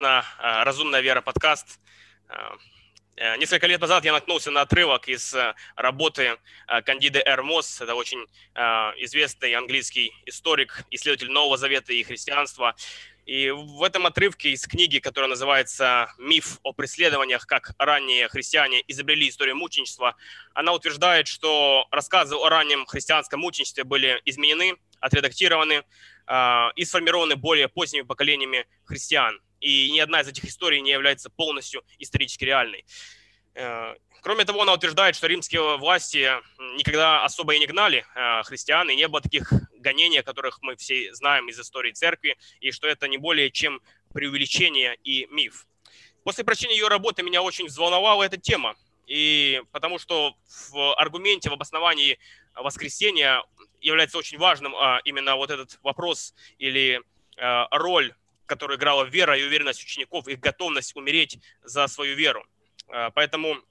на «Разумная вера» подкаст. Несколько лет назад я наткнулся на отрывок из работы Кандиды Эрмос. Это очень известный английский историк, исследователь Нового Завета и христианства. И в этом отрывке из книги, которая называется «Миф о преследованиях. Как ранние христиане изобрели историю мученичества», она утверждает, что рассказы о раннем христианском мученичестве были изменены, отредактированы и сформированы более поздними поколениями христиан и ни одна из этих историй не является полностью исторически реальной. Э, кроме того, она утверждает, что римские власти никогда особо и не гнали э, христиан, и не было таких гонений, о которых мы все знаем из истории церкви, и что это не более чем преувеличение и миф. После прочтения ее работы меня очень взволновала эта тема, и потому что в аргументе, в обосновании воскресения является очень важным а, именно вот этот вопрос или а, роль которую играла вера и уверенность учеников, их готовность умереть за свою веру. А, поэтому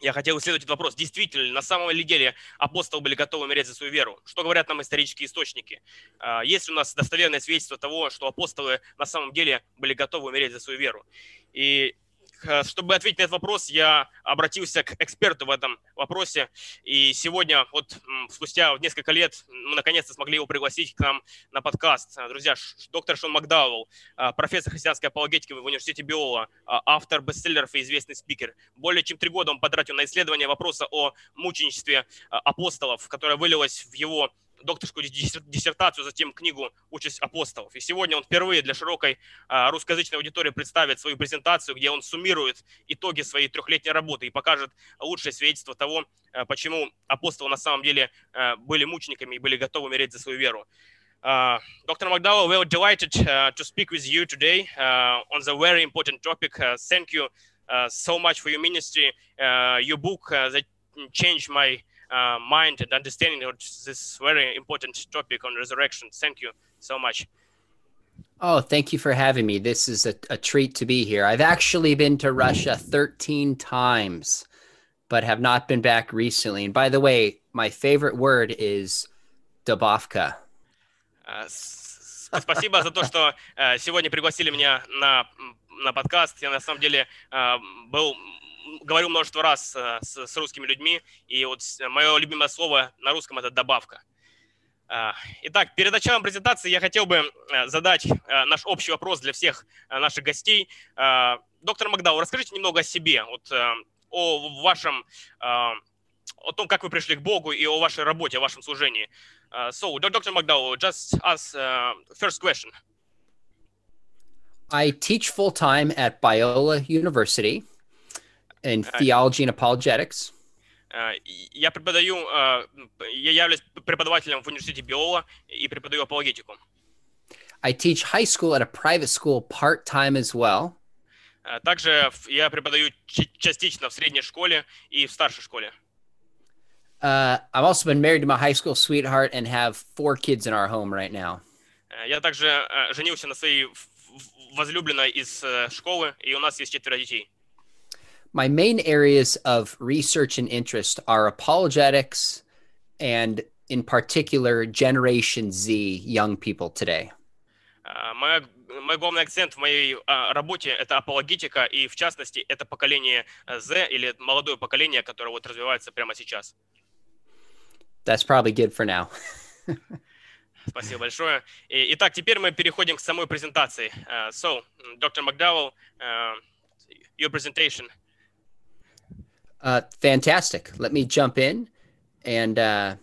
я хотел исследовать этот вопрос. Действительно на самом ли деле апостолы были готовы умереть за свою веру? Что говорят нам исторические источники? А, есть у нас достоверное свидетельство того, что апостолы на самом деле были готовы умереть за свою веру? И чтобы ответить на этот вопрос, я обратился к эксперту в этом вопросе. И сегодня, вот спустя несколько лет, мы наконец-то смогли его пригласить к нам на подкаст. Э, друзья, доктор Шон Макдауэлл, э, профессор христианской апологетики в университете Биола, автор бестселлеров и известный спикер. Более чем три года он потратил на исследование вопроса о мученичестве апостолов, которое вылилось в его докторскую диссертацию, затем книгу «Участь апостолов». И сегодня он впервые для широкой а, русскоязычной аудитории представит свою презентацию, где он суммирует итоги своей трехлетней работы и покажет лучшее свидетельство того, а, почему апостолы на самом деле а, были мучениками и были готовы умереть за свою веру. Uh, Dr. McDowell, we're delighted uh, to speak with you today uh, on the very important topic. thank you so much for your ministry. your book that changed my uh, mind and understanding of this very important topic on resurrection. Thank you so much. Oh, thank you for having me. This is a, a treat to be here. I've actually been to Russia 13 times, but have not been back recently. And by the way, my favorite word is добавка. Uh, спасибо за то, что uh, сегодня пригласили меня на, на подкаст. Я на самом деле uh, был говорю множество раз э, с, с русскими людьми, и вот мое любимое слово на русском – это добавка. А, итак, перед началом презентации я хотел бы э, задать э, наш общий вопрос для всех наших гостей. Доктор Макдау, расскажите немного о себе, вот, о вашем, о том, как вы пришли к Богу и о вашей работе, о вашем служении. So, Dr. McDowell, just ask first question. I teach full time at Biola University. in theology and apologetics. Я преподаю, я являюсь преподавателем в университете Биола и преподаю апологетику. I teach high school at a private school part-time as well. Также я преподаю частично в средней школе и в старшей школе. Uh, I've also been married to my high school sweetheart and have four kids in our home right now. Я также женился на своей возлюбленной из школы, и у нас есть четверо детей. my main areas of research and interest are apologetics and in particular generation z young people today мой, мой главный акцент в моей uh, работе это апологетика и в частности это поколение Z или молодое поколение, которое вот развивается прямо сейчас. That's probably good for now. Спасибо большое. И, итак, теперь мы переходим к самой презентации. Uh, so, Dr. McDowell, uh, your presentation. Uh, fantastic. Let me jump in and uh,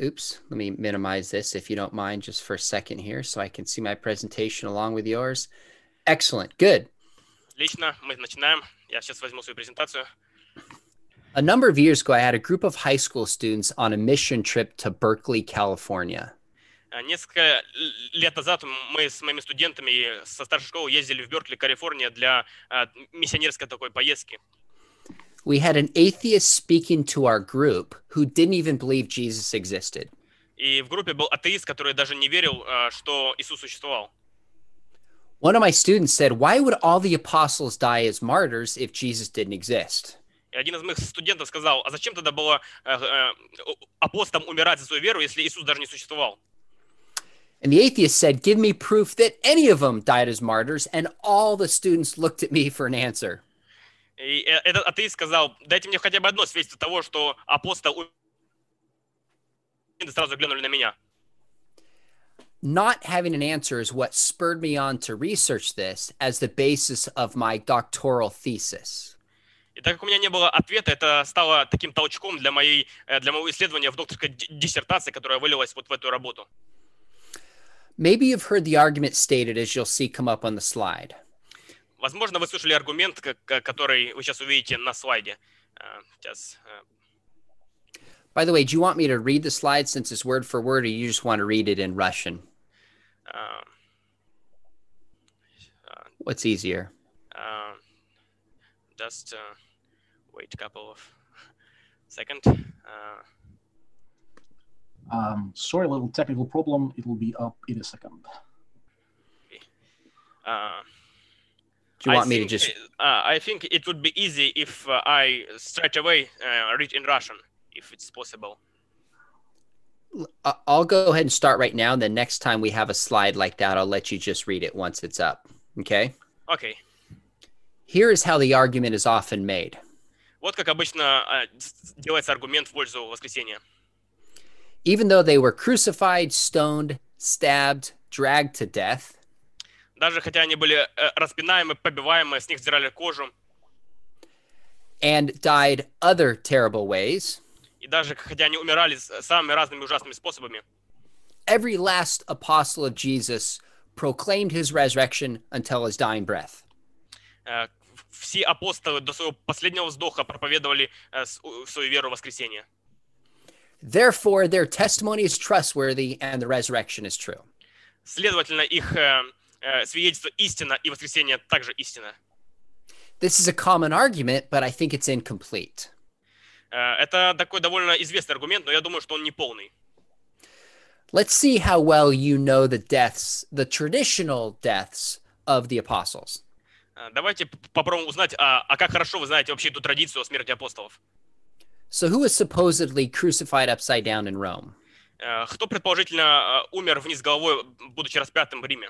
oops, let me minimize this if you don't mind just for a second here so I can see my presentation along with yours. Excellent. Good. Отлично, мы начинаем. Я сейчас возьму свою презентацию. A number of years ago, I had a group of high school students on a mission trip to Berkeley, California. Несколько лет назад мы с моими студентами со старшей школы ездили в Беркли, Калифорния для миссионерской такой поездки we had an atheist speaking to our group who didn't even believe Jesus existed. И в группе был атеист, который даже не верил, что Иисус существовал. One of my students said, "Why would all the apostles die as martyrs if Jesus didn't exist?" И один из моих студентов сказал, а зачем тогда было апостолам умирать за свою веру, если Иисус даже не существовал? And the atheist said, Give me proof that any of them died as martyrs. And all the students looked at me for an answer. И э, этот атеист сказал, дайте мне хотя бы одно свидетельство того, что апостол умер». сразу глянули на меня. Not having an answer is what spurred me on to research this as the basis of my doctoral thesis. И так как у меня не было ответа, это стало таким толчком для, моей, э, для моего исследования в докторской ди- диссертации, которая вылилась вот в эту работу. Maybe you've heard the argument stated as you'll see come up on the slide. Возможно, вы слышали аргумент, который вы сейчас увидите на слайде. Э, Сейчас. э, By the way, do you want me to read the slide since it's word for word, or you just want to read it in Russian? э, What's easier? uh, Just uh, wait a couple of seconds. Uh, Um, sorry, a little technical problem. It will be up in a second. uh, Do you I want me to think, just Uh, I think it would be easy if uh, I straight away uh, read in Russian, if it's possible. I- I'll go ahead and start right now. And then next time we have a slide like that, I'll let you just read it once it's up. Okay. Окей. Here is how the argument is often made. Вот как обычно uh, с- делается аргумент в пользу воскресения. Even though they were crucified, stoned, stabbed, dragged to death, Даже хотя они были э, распинаемы, побиваемы, с них сдирали кожу, and died other terrible ways, и даже хотя они умирали с- самыми разными ужасными способами, every last apostle of Jesus proclaimed his resurrection until his dying breath. э, все апостолы до своего последнего вздоха проповедовали э, с- у- свою веру в воскресение. Therefore, their testimony is trustworthy and the resurrection is true. Следовательно, их э, э, свидетельство истина и воскресение также истина. This is a common argument, but I think it's incomplete. Э, Это такой довольно известный аргумент, но я думаю, что он не полный. Let's see how well you know the deaths, the traditional deaths of the apostles. Э, Давайте попробуем узнать, а, а как хорошо вы знаете вообще эту традицию о смерти апостолов. So, who was supposedly crucified upside down in Rome? Э, Кто предположительно э, умер вниз головой, будучи распятым в Риме?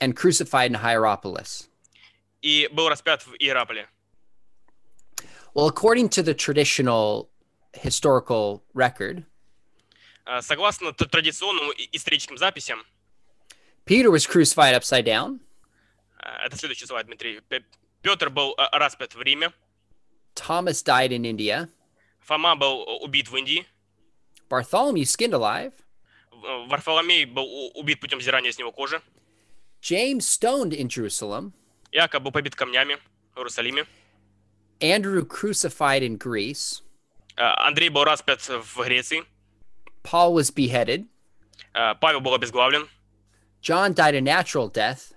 and crucified in Hierapolis. И был распят в Иераполе? Well, according to the traditional historical record, Э, Согласно т- традиционным и- историческим записям, Peter was crucified upside down, э, это следующий слайд, Дмитрий, Пе- Петр был э, распят в Риме, Thomas died in India, Фома был э, убит в Индии, Bartholomew skinned alive, В- Варфоломей был у- убит путем сдирания с него кожи. James stoned in Jerusalem, Иаков был побит камнями в Иерусалиме. Andrew crucified in Greece, Э, Андрей был распят в Греции. Paul was beheaded, Э, Павел был обезглавлен. John died a natural death,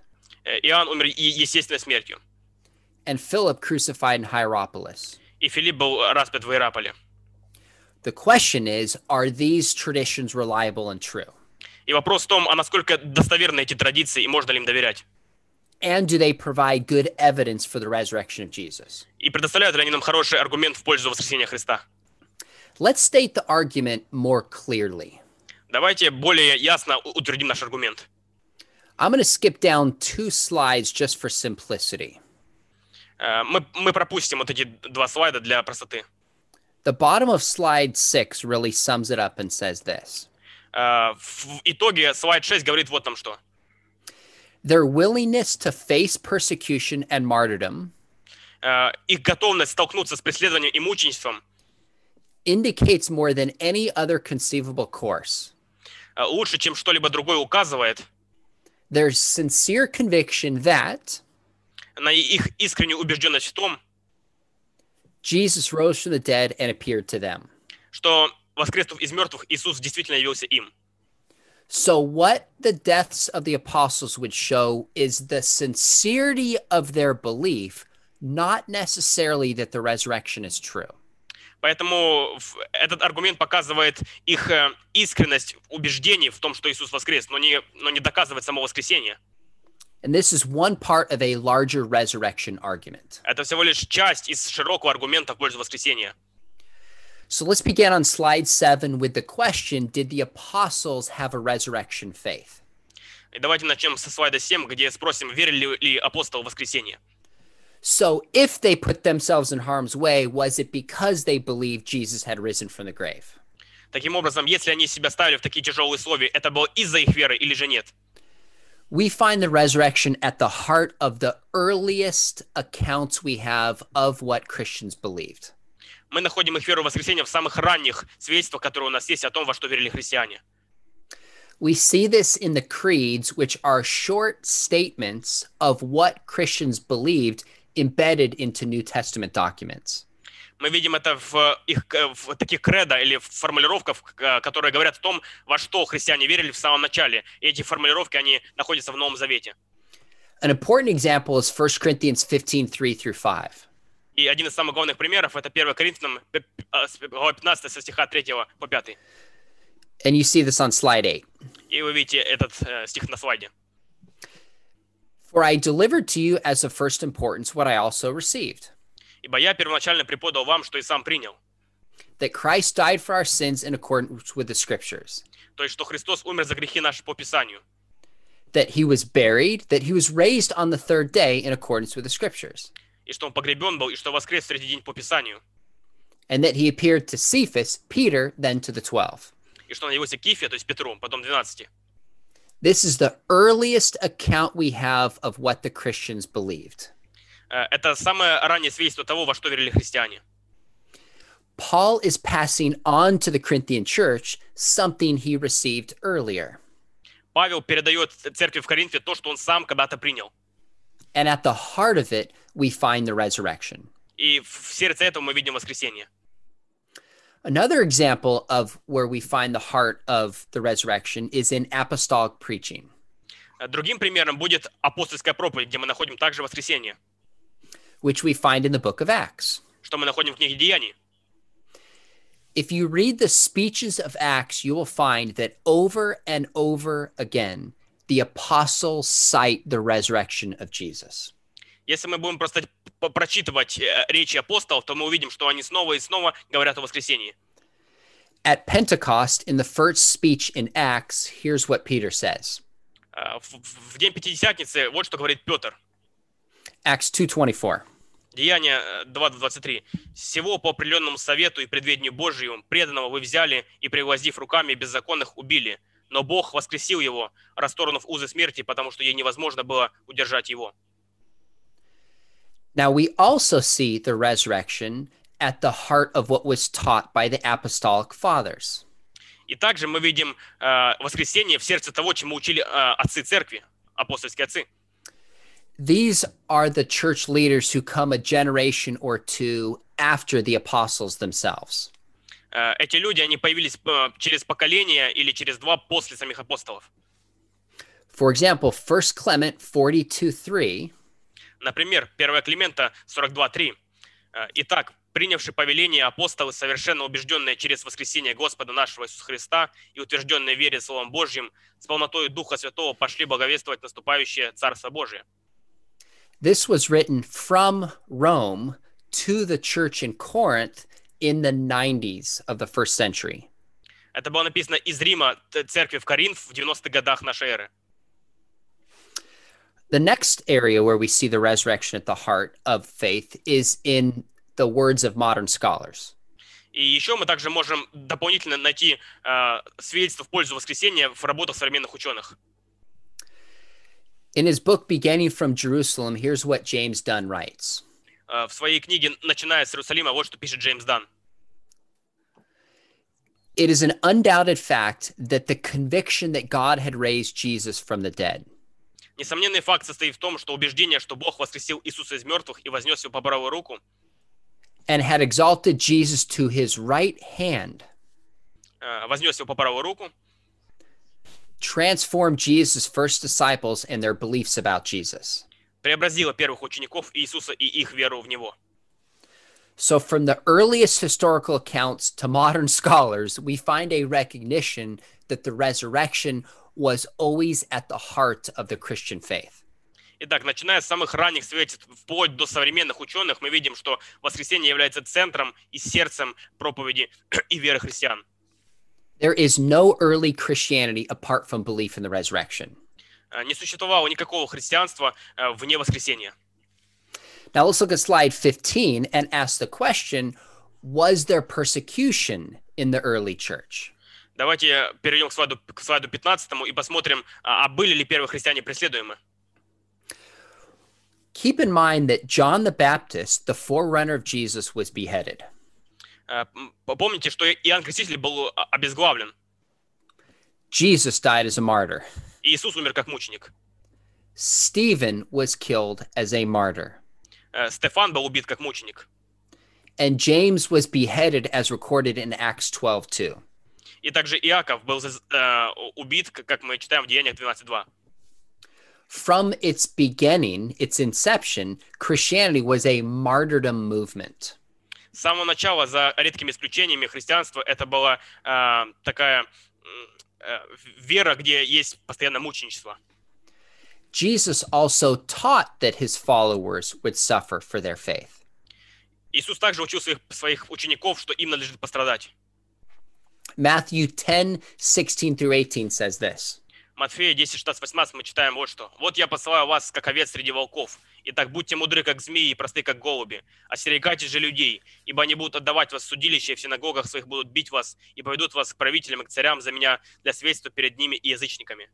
Э, Иоанн умер и- естественной смертью. and Philip crucified in Hierapolis. И Филипп был распят в Иераполе. The question is are these traditions reliable and true? И вопрос в том, а насколько достоверны эти традиции и можно ли им доверять? And do they provide good evidence for the resurrection of Jesus? И предоставляют ли они нам хороший аргумент в пользу воскресения Христа? Let's state the argument more clearly. Давайте более ясно утвердим наш аргумент. I'm going to skip down two slides just for simplicity. Э, Мы, мы пропустим вот эти два слайда для простоты. The bottom of slide six really sums it up and says this В итоге слайд 6 говорит вот там что. Their willingness to face persecution and martyrdom Э, Их готовность столкнуться с преследованием и мученичеством indicates more than any other conceivable course э, лучше, чем что-либо другое указывает their sincere conviction that на их искреннюю убежденность в том, Jesus rose from the dead and appeared to them. что воскреснув из мертвых, Иисус действительно явился им. So, what the deaths of the apostles would show is the sincerity of their belief, not necessarily that the resurrection is true. Поэтому этот аргумент показывает их э, искренность убеждений в том, что Иисус воскрес, но не, но не доказывает само воскресение. And this is one part of a larger resurrection argument. Это всего лишь часть из широкого аргумента в пользу воскресения. So, let's begin on slide seven with the question Did the apostles have a resurrection faith? И давайте начнем со слайда 7, где спросим, верили ли апостол в воскресение. So, if they put themselves in harm's way, was it because they believed Jesus had risen from the grave? Таким образом, если они себя ставили в такие тяжелые условия, это было из-за их веры или же нет? We find the resurrection at the heart of the earliest accounts we have of what Christians believed. Мы находим их веру в воскресение в самых ранних свидетельствах, которые у нас есть о том, во что верили христиане. We see this in the creeds, which are short statements of what Christians believed embedded into New Testament documents. Мы видим это в их в таких кредо или в формулировках, которые говорят о том, во что христиане верили в самом начале. И эти формулировки, они находятся в Новом Завете. An important example is 1 Corinthians 15 3 through 5. И один из самых главных примеров это 1 Коринфянам п- п- а, с- глава 15 со стиха 3 по 5. And you see this on slide 8. И вы видите этот э, стих на слайде. For I delivered to you as of first importance what I also received Ибо я первоначально преподал вам, что и сам принял. that Christ died for our sins in accordance with the scriptures, То есть, что Христос умер за грехи наши по Писанию. that he was buried, that he was raised on the third day in accordance with the scriptures, И что он погребен был, и что воскрес в третий день по Писанию. and that he appeared to Cephas, Peter, then to the twelve. И что он явился Кифе, то есть Петру, потом 12. This is the earliest account we have of what the Christians believed. Э, Это самое раннее свидетельство того, во что верили христиане. Paul is passing on to the Corinthian church something he received earlier. Павел передает церкви в Коринфе то, что он сам когда-то принял. And at the heart of it, we find the resurrection. И в сердце этого мы видим воскресение. Another example of where we find the heart of the resurrection is in apostolic preaching. Э, Другим примером будет апостольская проповедь, где мы находим также воскресение, which we find in the book of Acts. что мы находим в книге Деяний. If you read the speeches of Acts, you will find that over and over again, the apostles cite the resurrection of Jesus. Если мы будем просто прочитывать э, речи апостолов, то мы увидим, что они снова и снова говорят о воскресении. At Pentecost, in the first speech in Acts, here's what Peter says. Э, В, день Пятидесятницы вот что говорит Петр. Acts 2:24. Деяние э, 2.23. «Всего по определенному совету и предведению Божию преданного вы взяли и, пригвоздив руками беззаконных, убили. Но Бог воскресил его, расторгнув узы смерти, потому что ей невозможно было удержать его». Now we also see the resurrection at the heart of what was taught by the apostolic fathers. И также мы видим э, воскресение в сердце того, чему учили э, отцы церкви, апостольские отцы. These are the church leaders who come a generation or two after the apostles themselves. Э, эти люди, они появились э, через поколение или через два после самих апостолов. For example, 1 Clement 42:3 Например, 1 Климента 42.3. Э, «Итак, принявши повеление апостолы, совершенно убежденные через воскресение Господа нашего Иисуса Христа и утвержденные в вере Словом Божьим, с полнотой Духа Святого пошли благовествовать наступающее Царство Божие». This was written from Rome to the church in Corinth in the 90s of the first century. Это было написано из Рима церкви в Коринф в 90-х годах нашей эры. The next area where we see the resurrection at the heart of faith is in the words of modern scholars. И еще мы также можем дополнительно найти э, свидетельство в пользу воскресения в работах современных ученых. In his book Beginning from Jerusalem, here's what James Dunn writes. Э, в своей книге «Начиная с Иерусалима» вот что пишет Джеймс Дан. It is an undoubted fact that the conviction that God had raised Jesus from the dead Несомненный факт состоит в том, что убеждение, что Бог воскресил Иисуса из мертвых и вознес его по правую руку, and had exalted Jesus to his right hand э, вознес его по правую руку, transformed Jesus' first disciples and their beliefs about Jesus. Преобразила первых учеников Иисуса и их веру в Него. So, from the earliest historical accounts to modern scholars, we find a recognition that the resurrection was always at the heart of the Christian faith. Итак, начиная с самых ранних свидетельств, вплоть до современных ученых, мы видим, что воскресение является центром и сердцем проповеди и веры христиан. There is no early Christianity apart from belief in the resurrection. Э, Не существовало никакого христианства э, вне воскресения. Now, let's look at slide 15 and ask the question Was there persecution in the early church? Давайте перейдем к слайду, к слайду 15 и посмотрим, а а были ли первые христиане преследуемы. Keep in mind that John the Baptist, the forerunner of Jesus, was beheaded. М, Помните, что Иоанн Креститель был а, обезглавлен, Jesus died as a martyr. Иисус умер как мученик. Stephen was killed as a martyr. Стефан был убит как мученик. And James was beheaded as recorded in Acts 12 2. И также Иаков был э, убит, как мы читаем в Деяниях 12.2. From its beginning, its inception, Christianity was a martyrdom movement. С самого начала, за редкими исключениями, христианство это была э, такая э, вера, где есть постоянно мученичество. Jesus also taught that his followers would suffer for their faith. Иисус также учил своих, своих учеников, что им надлежит пострадать. Matthew 10 16 through 18 says this Матфея 10, 16, 18 мы читаем вот что. «Вот я посылаю вас, как овец среди волков. Итак, будьте мудры, как змеи, и просты, как голуби. Остерегайтесь же людей, ибо они будут отдавать вас в судилище, и в синагогах своих будут бить вас, и поведут вас к правителям и к царям за меня для свидетельства перед ними и язычниками».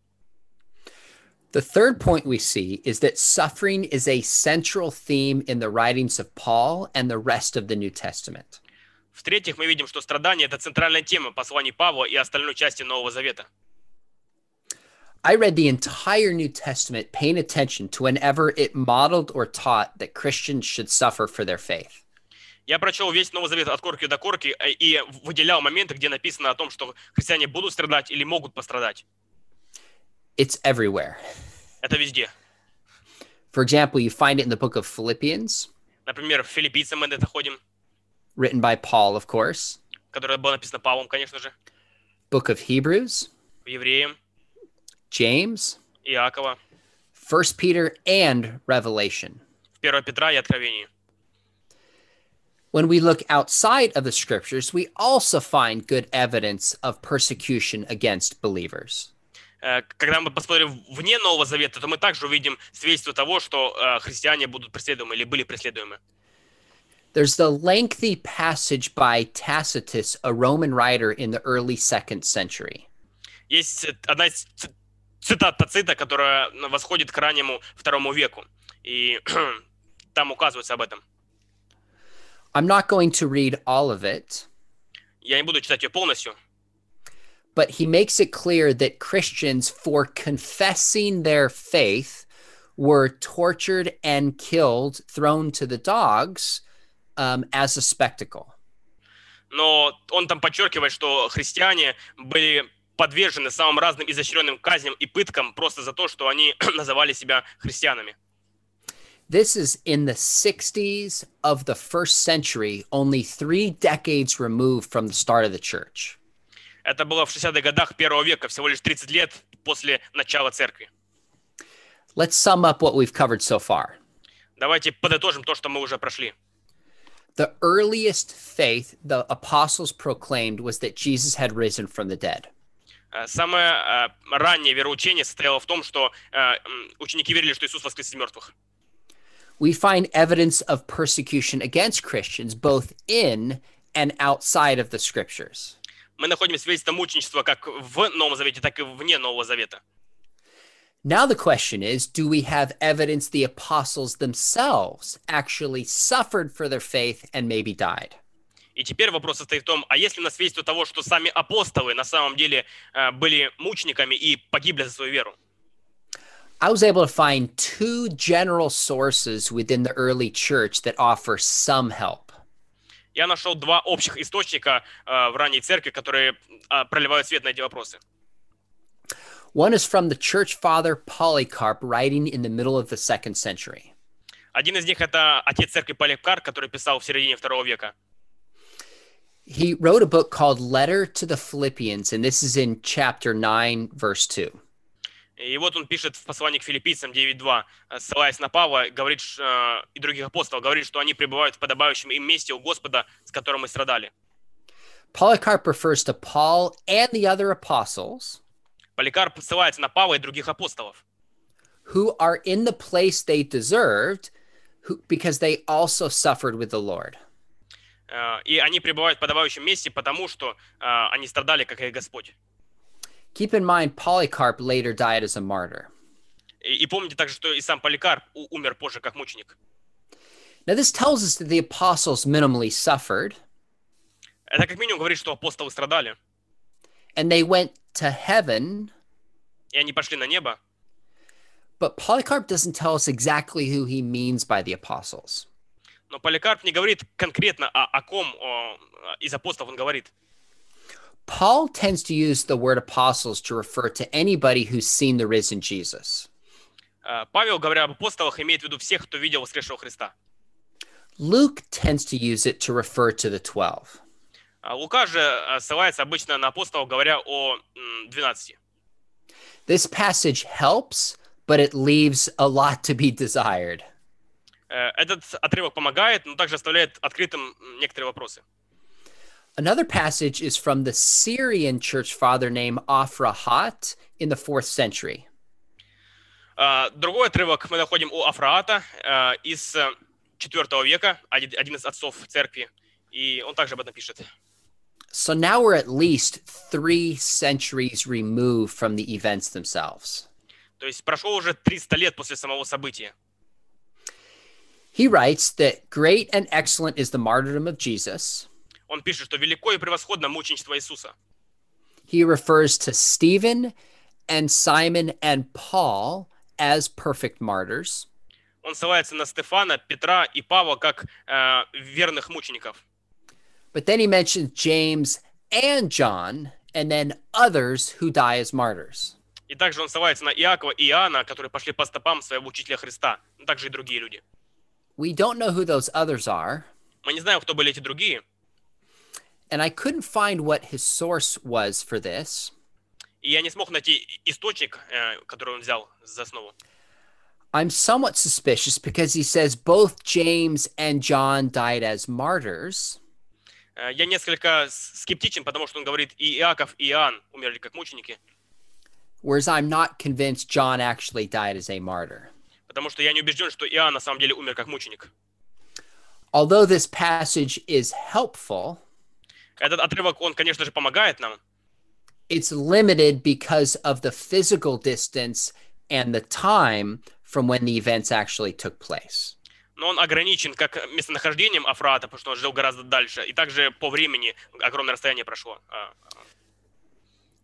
The third point we see is that suffering is a central theme in the writings of Paul and the rest of the New Testament. В-третьих, мы видим, что страдание – это центральная тема посланий Павла и остальной части Нового Завета. I read the entire New Testament paying attention to whenever it modeled or taught that Christians should suffer for their faith. Я прочел весь Новый Завет от корки до корки э, и выделял моменты, где написано о том, что христиане будут страдать или могут пострадать. It's everywhere. Это везде. For example, you find it in the book of Philippians, Например, в Филиппийцам мы это ходим, written by Paul, of course, которое было написано Павлом, конечно же, book of Hebrews, в Евреям, James, Иакова, First Peter, and Revelation. в 1 Петра и Откровении. When we look outside of the scriptures, we also find good evidence of persecution against believers. Э, Когда мы посмотрим вне Нового Завета, то мы также увидим свидетельство того, что э, христиане будут преследуемы или были преследуемы. There's the lengthy passage by Tacitus, a Roman writer in the early second century. Есть цит- одна из ци- цитат Тацита, которая восходит к раннему второму веку. И там указывается об этом. I'm not going to read all of it, Я не буду читать ее полностью, but he makes it clear that Christians, for confessing their faith, were tortured and killed, thrown to the dogs um, as a spectacle. но он там подчеркивает, что христиане были подвержены самым разным изощренным казням и пыткам просто за то, что они называли себя христианами. This is in the 60s of the first century, only three decades removed from the start of the church. Это было в 60-х годах первого века, всего лишь 30 лет после начала церкви. Let's sum up what we've covered so far. Давайте подытожим то, что мы уже прошли. The earliest faith the apostles proclaimed was that Jesus had risen from the dead. Э, Самое э, раннее вероучение состояло в том, что э, м, ученики верили, что Иисус воскрес из мертвых. We find evidence of persecution against Christians both in and outside of the scriptures. Мы находим свидетельство мученичества как в Новом Завете, так и вне Нового Завета. Now, the question is do we have evidence the apostles themselves actually suffered for their faith and maybe died? И теперь вопрос состоит в том, а есть ли у нас свидетельство того, что сами апостолы на самом деле э, были мучениками и погибли за свою веру? I was able to find two general sources within the early church that offer some help. Я нашел два общих источника э, в ранней церкви, которые э, проливают свет на эти вопросы. One is from the church father Polycarp, writing in the middle of the second century. Один из них это отец церкви Поликарп, который писал в середине второго века. He wrote a book called Letter to the Philippians, and this is in chapter 9, verse 2. И вот он пишет в послании к филиппийцам 9.2, э, ссылаясь на Павла, говорит, ш- э, и других апостолов, говорит, что они пребывают в подобающем им месте у Господа, с которым мы страдали. Polycarp refers to Paul and the other apostles Поликарп ссылается на Павла и других апостолов, who are in the place they deserved who, because they also suffered with the Lord. Э, и они пребывают в подобающем месте, потому что э, они страдали, как и Господь. Keep in mind, Polycarp later died as a martyr. И, и помните также, что и сам Поликарп умер позже как мученик. Now, this tells us that the apostles minimally suffered Это как минимум говорит, что апостолы страдали, and they went to heaven, и они пошли на небо. but Polycarp doesn't tell us exactly who he means by the apostles. Но Поликарп не говорит конкретно о, о ком о, из апостолов он говорит. Paul tends to use the word apostles to refer to anybody who's seen the risen Jesus. Э, Павел, говоря об апостолах, имеет в виду всех, кто видел воскресшего Христа. Luke tends to use it to refer to the 12. А Лука же э, ссылается обычно на апостолов, говоря о м, 12. This passage helps, but it leaves a lot to be desired. Э, Этот отрывок помогает, но также оставляет открытым некоторые вопросы. Another passage is from the Syrian church father named Afrahat in the fourth century. А, Другой отрывок мы находим у Афраата э, из э, IV века, один один из отцов церкви, и он также об этом пишет. So now we're at least three centuries removed from the events themselves. То есть прошло уже 300 лет после самого события. He writes that great and excellent is the martyrdom of Jesus. Он пишет, что велико и превосходно мученичество Иисуса. He refers to Stephen and Simon and Paul as perfect martyrs. Он ссылается на Стефана, Петра и Павла как э, верных мучеников. But then he mentions James and John and then others who die as martyrs. И также он ссылается на Иакова и Иоанна, которые пошли по стопам своего учителя Христа. Ну, также и другие люди. We don't know who those others are, Мы не знаем, кто были эти другие. and I couldn't find what his source was for this. И я не смог найти источник, э, который он взял за основу. I'm somewhat suspicious because he says both James and John died as martyrs, Э, Я несколько с- скептичен, потому что он говорит, и Иаков, и Иоанн умерли как мученики. whereas I'm not convinced John actually died as a martyr. Потому что я не убежден, что Иоанн на самом деле умер как мученик. Although this passage is helpful, Этот отрывок, он, конечно же, помогает нам, it's limited because of the physical distance and the time from when the events actually took place. Но он ограничен как местонахождением Афрата, потому что он жил гораздо дальше, и также по времени огромное расстояние прошло. А,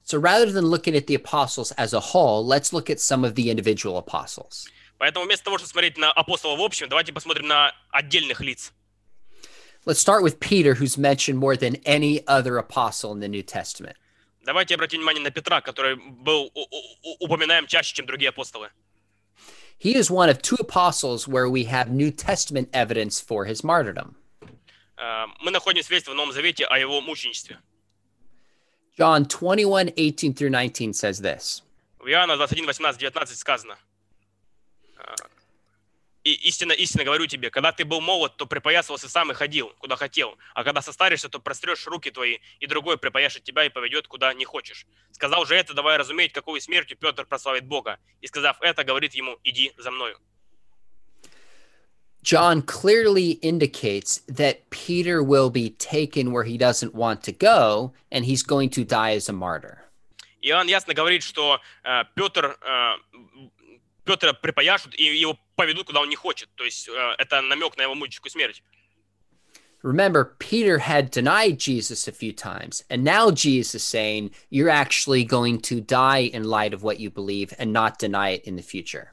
So rather than looking at the apostles as a whole, let's look at some of the individual apostles. Поэтому вместо того, чтобы смотреть на апостолов в общем, давайте посмотрим на отдельных лиц. Let's start with Peter, who's mentioned more than any other apostle in the New Testament. Давайте обратим внимание на Петра, который был упоминаем чаще, чем другие апостолы. He is one of two apostles where we have New Testament evidence for his martyrdom. Э, Мы находим свидетельство в Новом Завете о его мученичестве. John 21, 18 through 19 says this В Иоанна 21, 18, 19 сказано. И истинно, истинно говорю тебе, когда ты был молод, то припоясывался сам и ходил, куда хотел. А когда состаришься, то прострешь руки твои, и другой припояшет тебя и поведет, куда не хочешь. Сказал же это, давая разуметь, какую смертью Петр прославит Бога. И сказав это, говорит ему, иди за мною. John clearly indicates that Peter will be taken where he doesn't want to go, and he's going to die as a martyr. Иоанн ясно говорит, что э, Петр, э, Петра припояшут и его поведут, куда он не хочет. То есть э, это намек на его мученическую смерть. Remember, Peter had denied Jesus a few times, and now Jesus is saying, You're actually going to die in light of what you believe and not deny it in the future.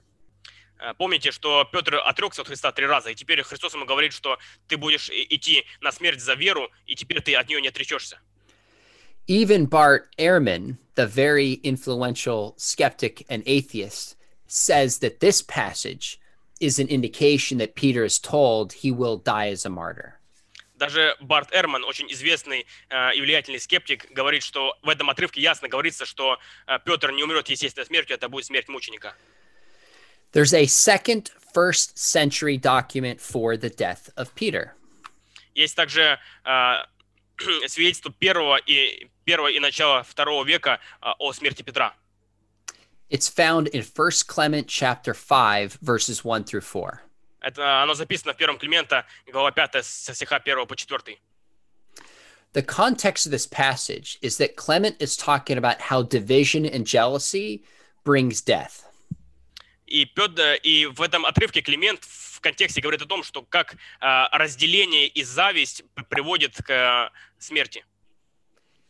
Э, Помните, что Петр отрекся от Христа три раза, и теперь Христос ему говорит, что ты будешь идти на смерть за веру, и теперь ты от нее не отречешься. Even Bart Ehrman, the very influential skeptic and atheist, says that this passage is an indication that Peter is told he will die as a martyr. Даже Барт Эрман, очень известный э, и влиятельный скептик, говорит, что в этом отрывке ясно говорится, что э, Петр не умрет естественной смертью, это будет смерть мученика. There's a second first century document for the death of Peter. Есть также э, свидетельство первого и, первого и начала второго века э, о смерти Петра. It's found in 1 Clement chapter 5 verses 1 through 4. Это, оно записано в первом Климента, глава 5, со стиха 1 по 4. The context of this passage is that Clement is talking about how division and jealousy brings death. И, Петр, и в этом отрывке Климент в контексте говорит о том, что как э, разделение и зависть приводит к э, смерти.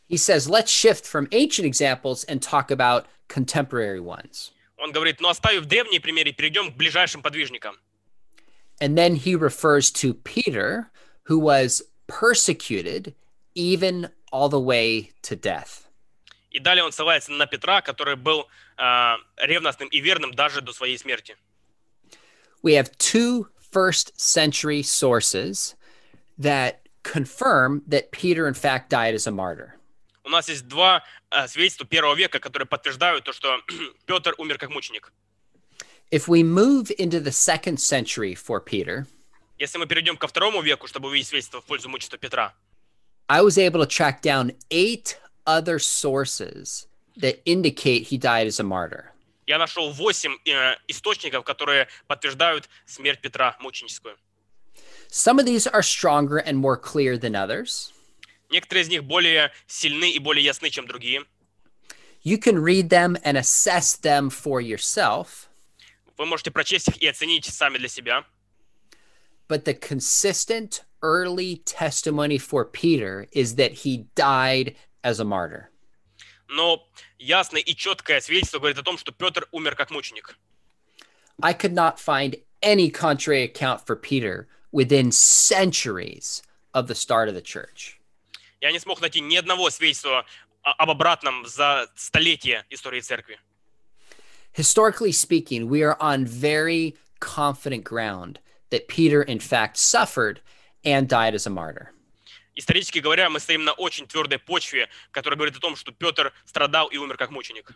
He says, let's shift from ancient examples and talk about contemporary ones. Он говорит, ну оставив древние примеры, перейдем к ближайшим подвижникам. And then he refers to Peter, who was persecuted even all the way to death. И далее он ссылается на Петра, который был э, ревностным и верным даже до своей смерти. We have two first century sources that confirm that Peter, in fact, died as a martyr. У нас есть два э, свидетельства первого века, которые подтверждают то, что Петр умер как мученик. If we move into the second century for Peter, Если мы перейдем ко второму веку, чтобы увидеть свидетельство в пользу мучества Петра, I was able to track down eight other sources that indicate he died as a martyr. я нашел восемь э, источников, которые подтверждают смерть Петра мученическую. Some of these are stronger and more clear than others. Некоторые из них более сильны и более ясны, чем другие. You can read them and assess them for yourself, Вы можете прочесть их и оценить сами для себя. but the consistent early testimony for Peter is that he died as a martyr. Но ясное и четкое свидетельство говорит о том, что Петр умер как мученик. I could not find any contrary account for Peter within centuries of the start of the church. Я не смог найти ни одного свидетельства об обратном за столетия истории церкви. Historically speaking, we are on very confident ground that Peter, in fact, suffered and died as a martyr. Исторически говоря, мы стоим на очень твердой почве, которая говорит о том, что Петр страдал и умер как мученик.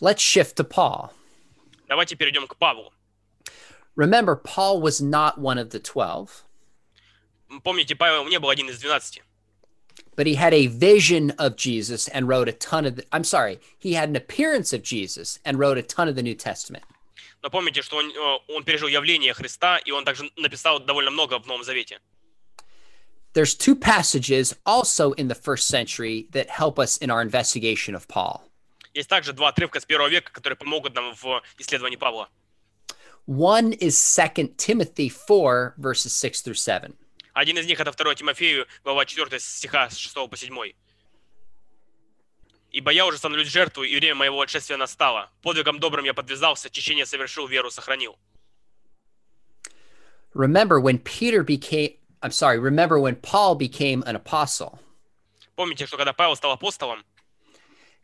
Let's shift to Paul. Давайте перейдем к Павлу. Remember, Paul was not one of the 12, Помните, Павел не был один из двенадцати. but he had a vision of Jesus and wrote a ton of the, I'm sorry, he had an appearance of Jesus and wrote a ton of the New Testament. Но помните, что он, э, он пережил явление Христа, и он также написал довольно много в Новом Завете. There's two passages also in the first century that help us in our investigation of Paul. Есть также два отрывка с первого века, которые помогут нам в исследовании Павла. One is 2 Timothy 4, verses 6 through 7. Один из них это 2 Тимофею, глава 4 стиха с 6 по 7. «Ибо я уже становлюсь жертвой, и время моего отшествия настало. Подвигом добрым я подвязался, течение совершил, веру сохранил». Remember when Peter became, I'm sorry, remember when Paul became an apostle, Помните, что когда Павел стал апостолом,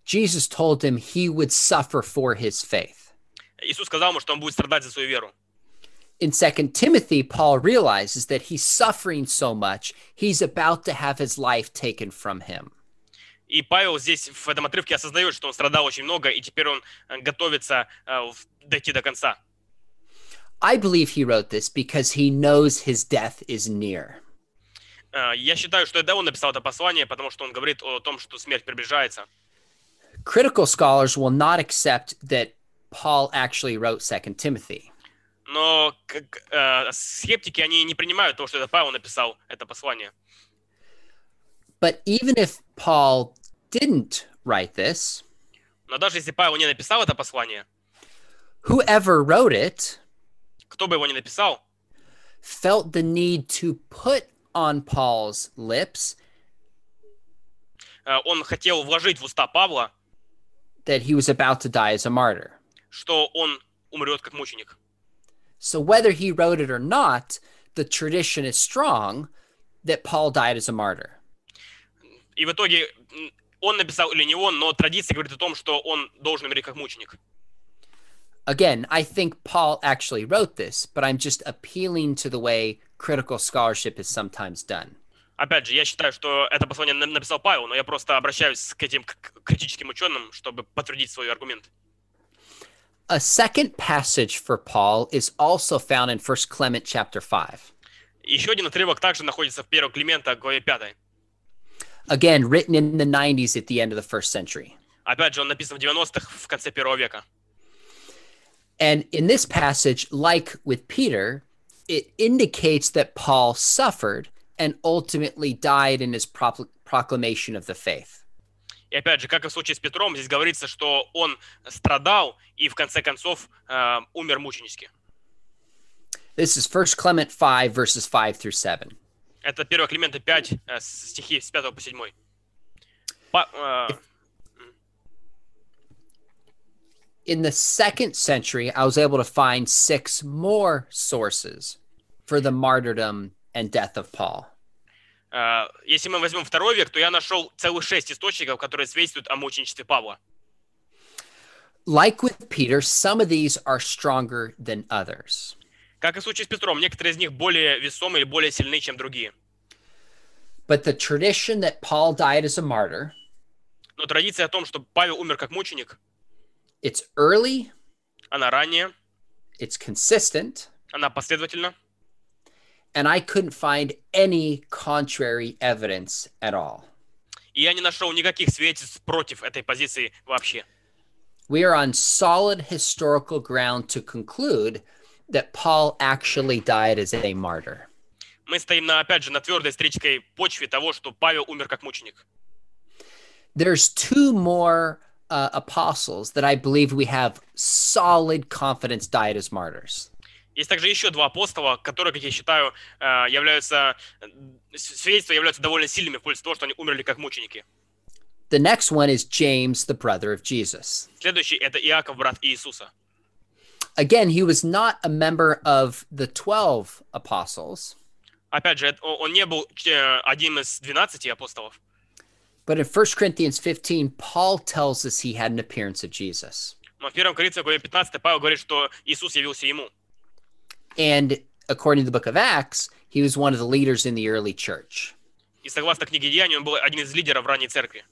Jesus told him he would suffer for his faith. Иисус сказал ему, что он будет страдать за свою веру. In 2 Timothy, Paul realizes that he's suffering so much, he's about to have his life taken from him. И Павел здесь в этом отрывке осознает, что он страдал очень много, и теперь он э, готовится э, в- дойти до конца. I believe he wrote this because he knows his death is near. Э, Я считаю, что это он написал это послание, потому что он говорит о том, что смерть приближается. Critical scholars will not accept that Paul actually wrote 2 Timothy. Но как, э, скептики, они не принимают то, что это Павел написал это послание. But even if Paul didn't write this, Но даже если Павел не написал это послание, whoever wrote it кто бы его не написал, felt the need to put on Paul's lips э, он хотел вложить в уста Павла, that he was about to die as a martyr. что он умрет как мученик. So whether he wrote it or not, the tradition is strong that Paul died as a martyr. И в итоге м, он написал или не он, но традиция говорит о том, что он должен умереть как мученик. Again, I think Paul actually wrote this, but I'm just appealing to the way critical scholarship is sometimes done. Опять же, я считаю, что это послание на- написал Павел, но я просто обращаюсь к этим к- к критическим ученым, чтобы подтвердить свой аргумент. A second passage for Paul is also found in 1 Clement chapter 5. Еще один отрывок также находится в 1 Климента, главе 5. Again, written in the 90s at the end of the first century. Опять же, он написан в 90-х, в конце первого века. And in this passage, like with Peter, it indicates that Paul suffered and ultimately died in his procl- proclamation of the faith. И опять же, как и в случае с Петром, здесь говорится, что он страдал и в конце концов э, умер мученически. This is 1 Clement 5, verses 5 through 7. Это 1 Климента 5, э, стихи с 5 по 7. Па- э, In the second century, I was able to find six more sources for the martyrdom and death of Paul. Э, если мы возьмем второй век, то я нашел целых шесть источников, которые свидетельствуют о мученичестве Павла. Like with Peter, some of these are stronger than others. Как и в случае с Петром, некоторые из них более весомые или более сильны, чем другие. But the tradition that Paul died as a martyr, Но традиция о том, что Павел умер как мученик, it's early, она ранняя, it's consistent, она последовательна, and I couldn't find any contrary evidence at all. и я не нашел никаких свидетельств против этой позиции вообще. We are on solid historical ground to conclude that Paul actually died as a martyr. Мы стоим, на, опять же, на твердой исторической почве того, что Павел умер как мученик. There's two more uh, apostles that I believe we have solid confidence died as martyrs. Есть также еще два апостола, которые, как я считаю, э, являются, э, свидетельства являются довольно сильными в пользу того, что они умерли как мученики. The next one is James, the brother of Jesus. Следующий – это Иаков, брат Иисуса. Again, he was not a member of the 12 apostles, Опять же, это- он он не был э, одним из 12 апостолов. but in 1 Corinthians 15, Paul tells us he had an appearance of Jesus. Но в 1 Коринфянам, главе 15, Павел говорит, что Иисус явился ему. And according to the book of Acts, he was one of the leaders in the early church. И согласно книге Деяний, он был один из лидеров ранней церкви.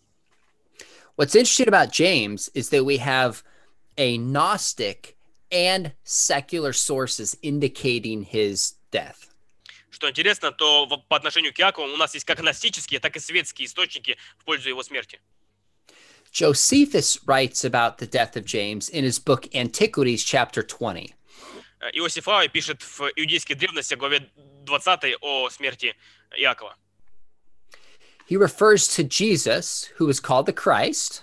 What's interesting about James is that we have a Gnostic and secular sources indicating his death. Что интересно, то в- по отношению к Иакову у нас есть как гностические, так и светские источники в пользу его смерти. Josephus writes about the death of James in his book Antiquities, chapter 20. Э, Иосиф Флавий пишет в иудейской древности, главе 20 о смерти Иакова. He refers to Jesus, who is called the Christ,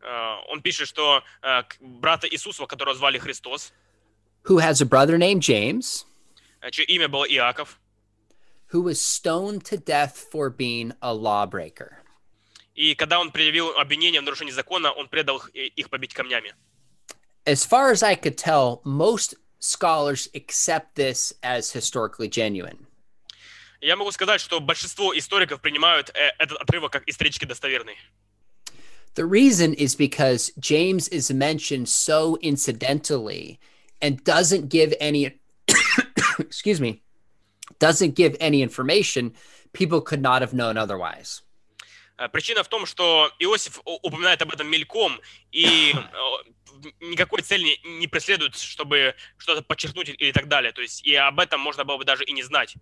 Э, Он пишет, что к- брата Иисуса, которого звали Христос, who has a brother named James, чье имя было Иаков, who was stoned to death for being a lawbreaker. и когда он предъявил обвинение в нарушении закона, он предал их побить камнями. As far as I could tell, most scholars accept this as historically genuine. Я могу сказать, что большинство историков принимают э, этот отрывок как исторически достоверный. The reason is because James is mentioned so incidentally and doesn't give any excuse me, doesn't give any information people could not have known otherwise. Э, Причина в том, что Иосиф у- упоминает об этом мельком и э, никакой цели не- преследует, чтобы что-то подчеркнуть или так далее. То есть и об этом можно было бы даже и не знать.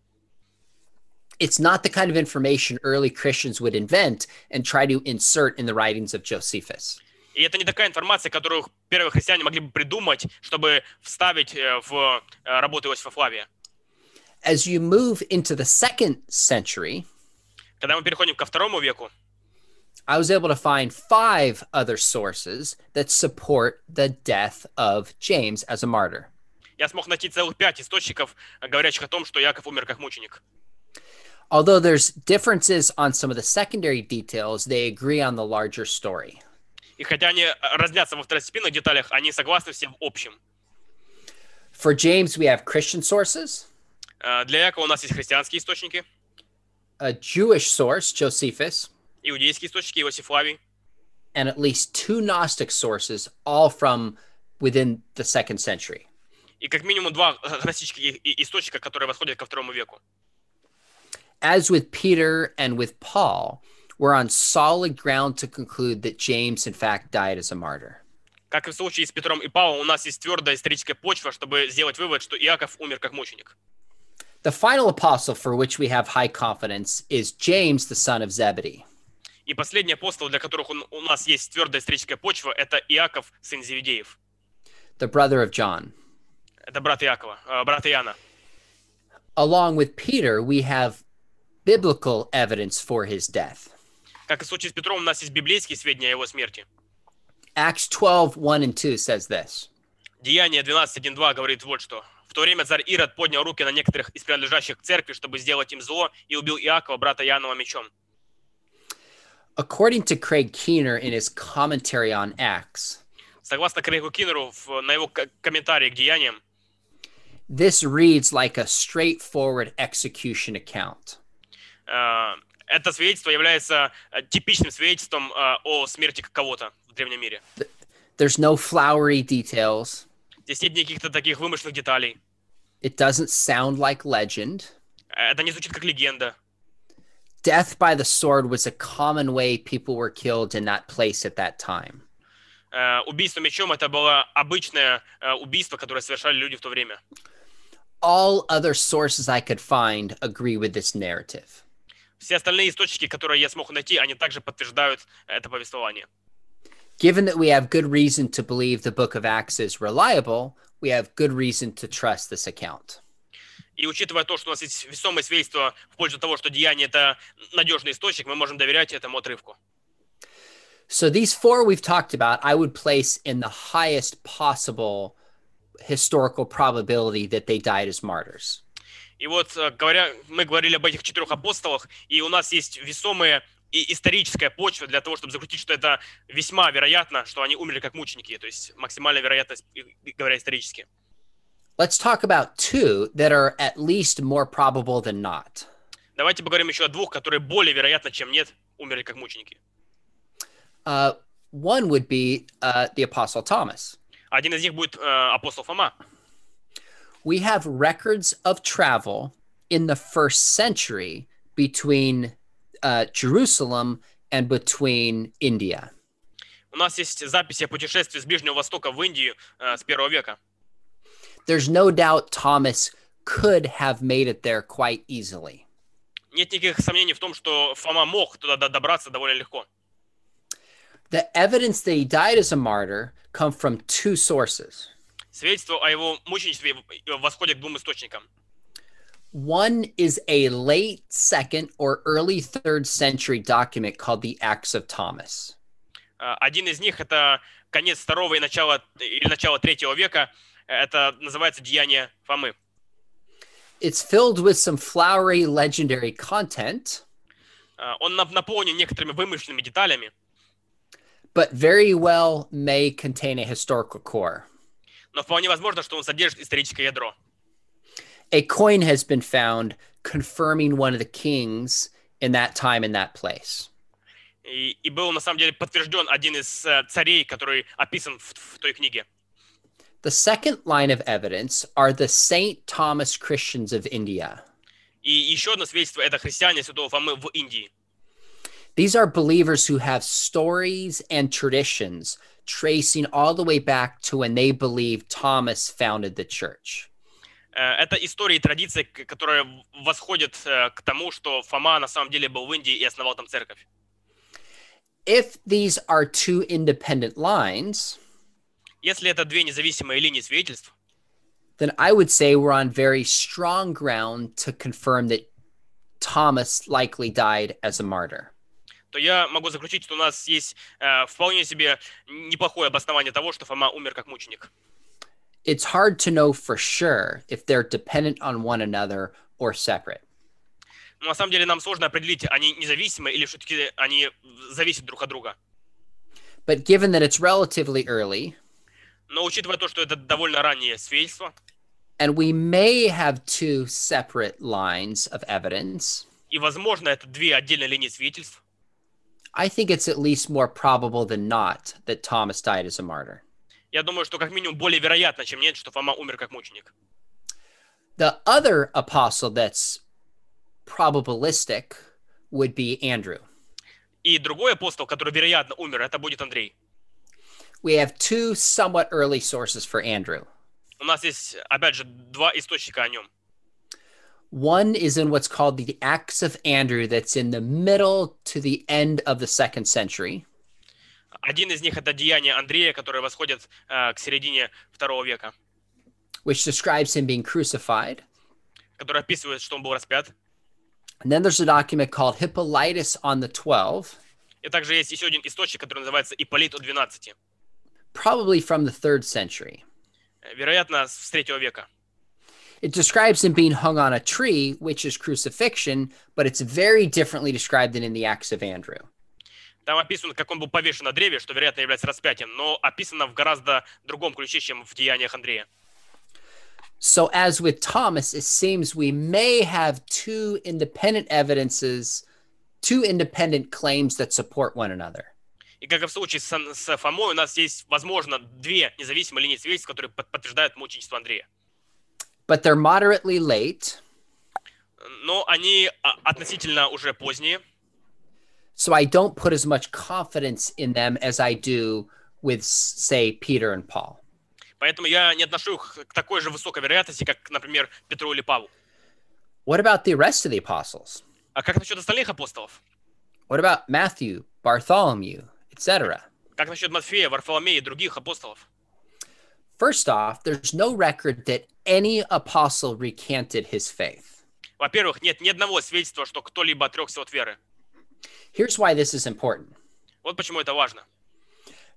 It's not the kind of information early Christians would invent and try to insert in the writings of Josephus. И это не такая информация, которую первые христиане могли бы придумать, чтобы вставить э, в э, работу Иосифа Флавия. As you move into the second century, Когда мы переходим ко второму веку, I was able to find five other sources that support the death of James as a martyr. я смог найти целых пять источников, э, говорящих о том, что Яков умер как мученик. Although there's differences on some of the secondary details, they agree on the larger story. И хотя они э, разнятся во второстепенных деталях, они согласны все в общем. For James, we have Christian sources, Э, Для Якова у нас есть христианские источники, a Jewish source, Josephus, иудейские источники, Иосиф Флавий, and at least two Gnostic sources, all from within the second century. и как минимум два гностических и- и- источника, которые восходят ко второму веку. As with Peter and with Paul, we're on solid ground to conclude that James, in fact, died as a martyr. Как и в случае с Петром и Павлом, у нас есть твердая историческая почва, чтобы сделать вывод, что Иаков умер как мученик. The final apostle for which we have high confidence is James, the son of Zebedee. И последний апостол, для которых он- у нас есть твердая историческая почва, это Иаков, сын Зеведеев. the brother of John. Это брат Иакова, э, брат Иоанна. Along with Peter, we have biblical evidence for his death. Как и в случае с Петром, у нас есть библейские сведения о его смерти. Acts 12, 1 and 2 says this Деяние 12.1.2 говорит вот что. В то время царь Ирод поднял руки на некоторых из принадлежащих к церкви, чтобы сделать им зло, и убил Иакова, брата Иоаннова, мечом. According to Craig Keener in his commentary on Acts, Согласно Крейгу Киннеру, в- на его к- комментарии к деяниям, this reads like a straightforward execution account. э, это свидетельство является э, типичным свидетельством э, о смерти кого-то в древнем мире. There's no flowery details. Здесь нет никаких-то таких вымышленных деталей. It doesn't sound like legend. Э, Это не звучит как легенда. Death by the sword was a common way people were killed in that place at that time. Э, Убийство мечом это было обычное э, убийство, которое совершали люди в то время. All other sources I could find agree with this narrative. Все остальные источники, которые я смог найти, они также подтверждают это повествование. Given that we have good reason to believe the book of Acts is reliable, we have good reason to trust this account. И учитывая то, что у нас есть весомые свидетельства в пользу того, что деяние это надежный источник, мы можем доверять этому отрывку. So these four we've talked about, I would place in the highest possible historical probability that they died as martyrs. И вот э, говоря, мы говорили об этих четырех апостолах, и у нас есть весомые и историческая почва для того, чтобы закрутить, что это весьма вероятно, что они умерли как мученики, то есть максимальная вероятность, говоря исторически. Let's talk about two that are at least more probable than not. Давайте поговорим еще о двух, которые более вероятно, чем нет, умерли как мученики. Uh, one would be uh, the Apostle Thomas. Один из них будет э, апостол Фома. We have records of travel in the first century between uh, Jerusalem and between India. У нас есть записи о путешествии с Ближнего Востока в Индию э, с первого века. There's no doubt Thomas could have made it there quite easily. Нет никаких сомнений в том, что Фома мог туда до- добраться довольно легко. The evidence that he died as a martyr come from two sources. Свидетельство о его мученичестве восходит к двум источникам. One is a late second or early third century document called the Acts of Thomas. Э, Один из них это конец второго и начало или начало третьего века. Это называется Деяние Фомы. It's filled with some flowery legendary content, Э, Он нап- наполнен некоторыми вымышленными деталями, but very well may contain a historical core. но вполне возможно, что он содержит историческое ядро. A coin has been found confirming one of the kings in that time in that place. И, и был на самом деле подтвержден один из э, царей, который описан в, в той книге. The second line of evidence are the St. Thomas Christians of India. И еще одно свидетельство это христиане святого Фомы в Индии. These are believers who have stories and traditions tracing all the way back to when they believe Thomas founded the church. Э, Это истории и традиции, к- которые восходят э, к тому, что Фома на самом деле был в Индии и основал там церковь. If these are two independent lines, Если это две независимые линии свидетельств, then I would say we're on very strong ground to confirm that Thomas likely died as a martyr. то я могу заключить, что у нас есть э, вполне себе неплохое обоснование того, что Фома умер как мученик. It's hard to know for sure if they're dependent on one another or separate. Но на самом деле нам сложно определить, они независимы или все-таки они зависят друг от друга. But given that it's relatively early, Но учитывая то, что это довольно раннее свидетельство, and we may have two separate lines of evidence, и, возможно, это две отдельные линии свидетельств, I think it's at least more probable than not that Thomas died as a martyr. Я думаю, что как минимум более вероятно, чем нет, что Фома умер как мученик. The other apostle that's probabilistic would be Andrew. И другой апостол, который вероятно умер, это будет Андрей. We have two somewhat early sources for Andrew. У нас есть, опять же, два источника о нем. One is in what's called the Acts of Andrew, that's in the middle to the end of the second century. Один из них это деяние Андрея, которое восходит э, к середине второго века, which describes him being crucified. которое описывает, что он был распят. And then there's a document called Hippolytus on the Twelve, И также есть еще один источник, который называется Ипполит о 12. probably from the third century. Э, Вероятно, с третьего века. It describes him being hung on a tree, which is crucifixion, but it's very differently described than in the Acts of Andrew. Там описано, как он был повешен на древе, что, вероятно, является распятием, но описано в гораздо другом ключе, чем в деяниях Андрея. So, as with Thomas, it seems we may have two independent evidences, two independent claims that support one another. И как и в случае с, с Фомой, у нас есть, возможно, две независимые линии свидетельств, которые под- подтверждают мученичество Андрея. But they're moderately late, Но они а, относительно уже поздние, so I don't put as much confidence in them as I do with, say, Peter and Paul. поэтому я не отношу их к такой же высокой вероятности, как, например, Петру или Павлу. What about the rest of the apostles? А как насчет остальных апостолов? What about Matthew, Bartholomew, etc.? Как насчет Матфея, Варфоломея и других апостолов? First off, there's no record that any apostle recanted his faith. Во-первых, нет ни одного свидетельства, что кто-либо отрекся от веры. Here's why this is important. Вот почему это важно.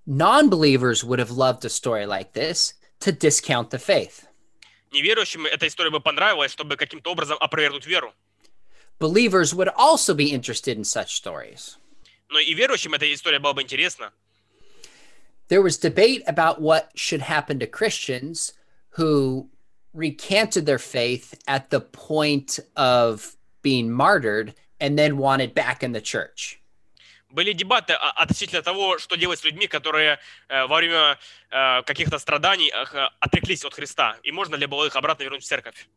Non believers would have loved a story like this to discount the faith. Неверующим эта история бы понравилась, чтобы каким-то образом опровергнуть веру. Believers would also be interested in such stories. Но и верующим эта история была бы интересна. There was debate about what should happen to Christians who recanted their faith at the point of being martyred and then wanted back in the church. Были дебаты о- относительно того, что делать с людьми, которые э, во время э, каких-то страданий отреклись от Христа, и можно ли было их обратно вернуть в церковь.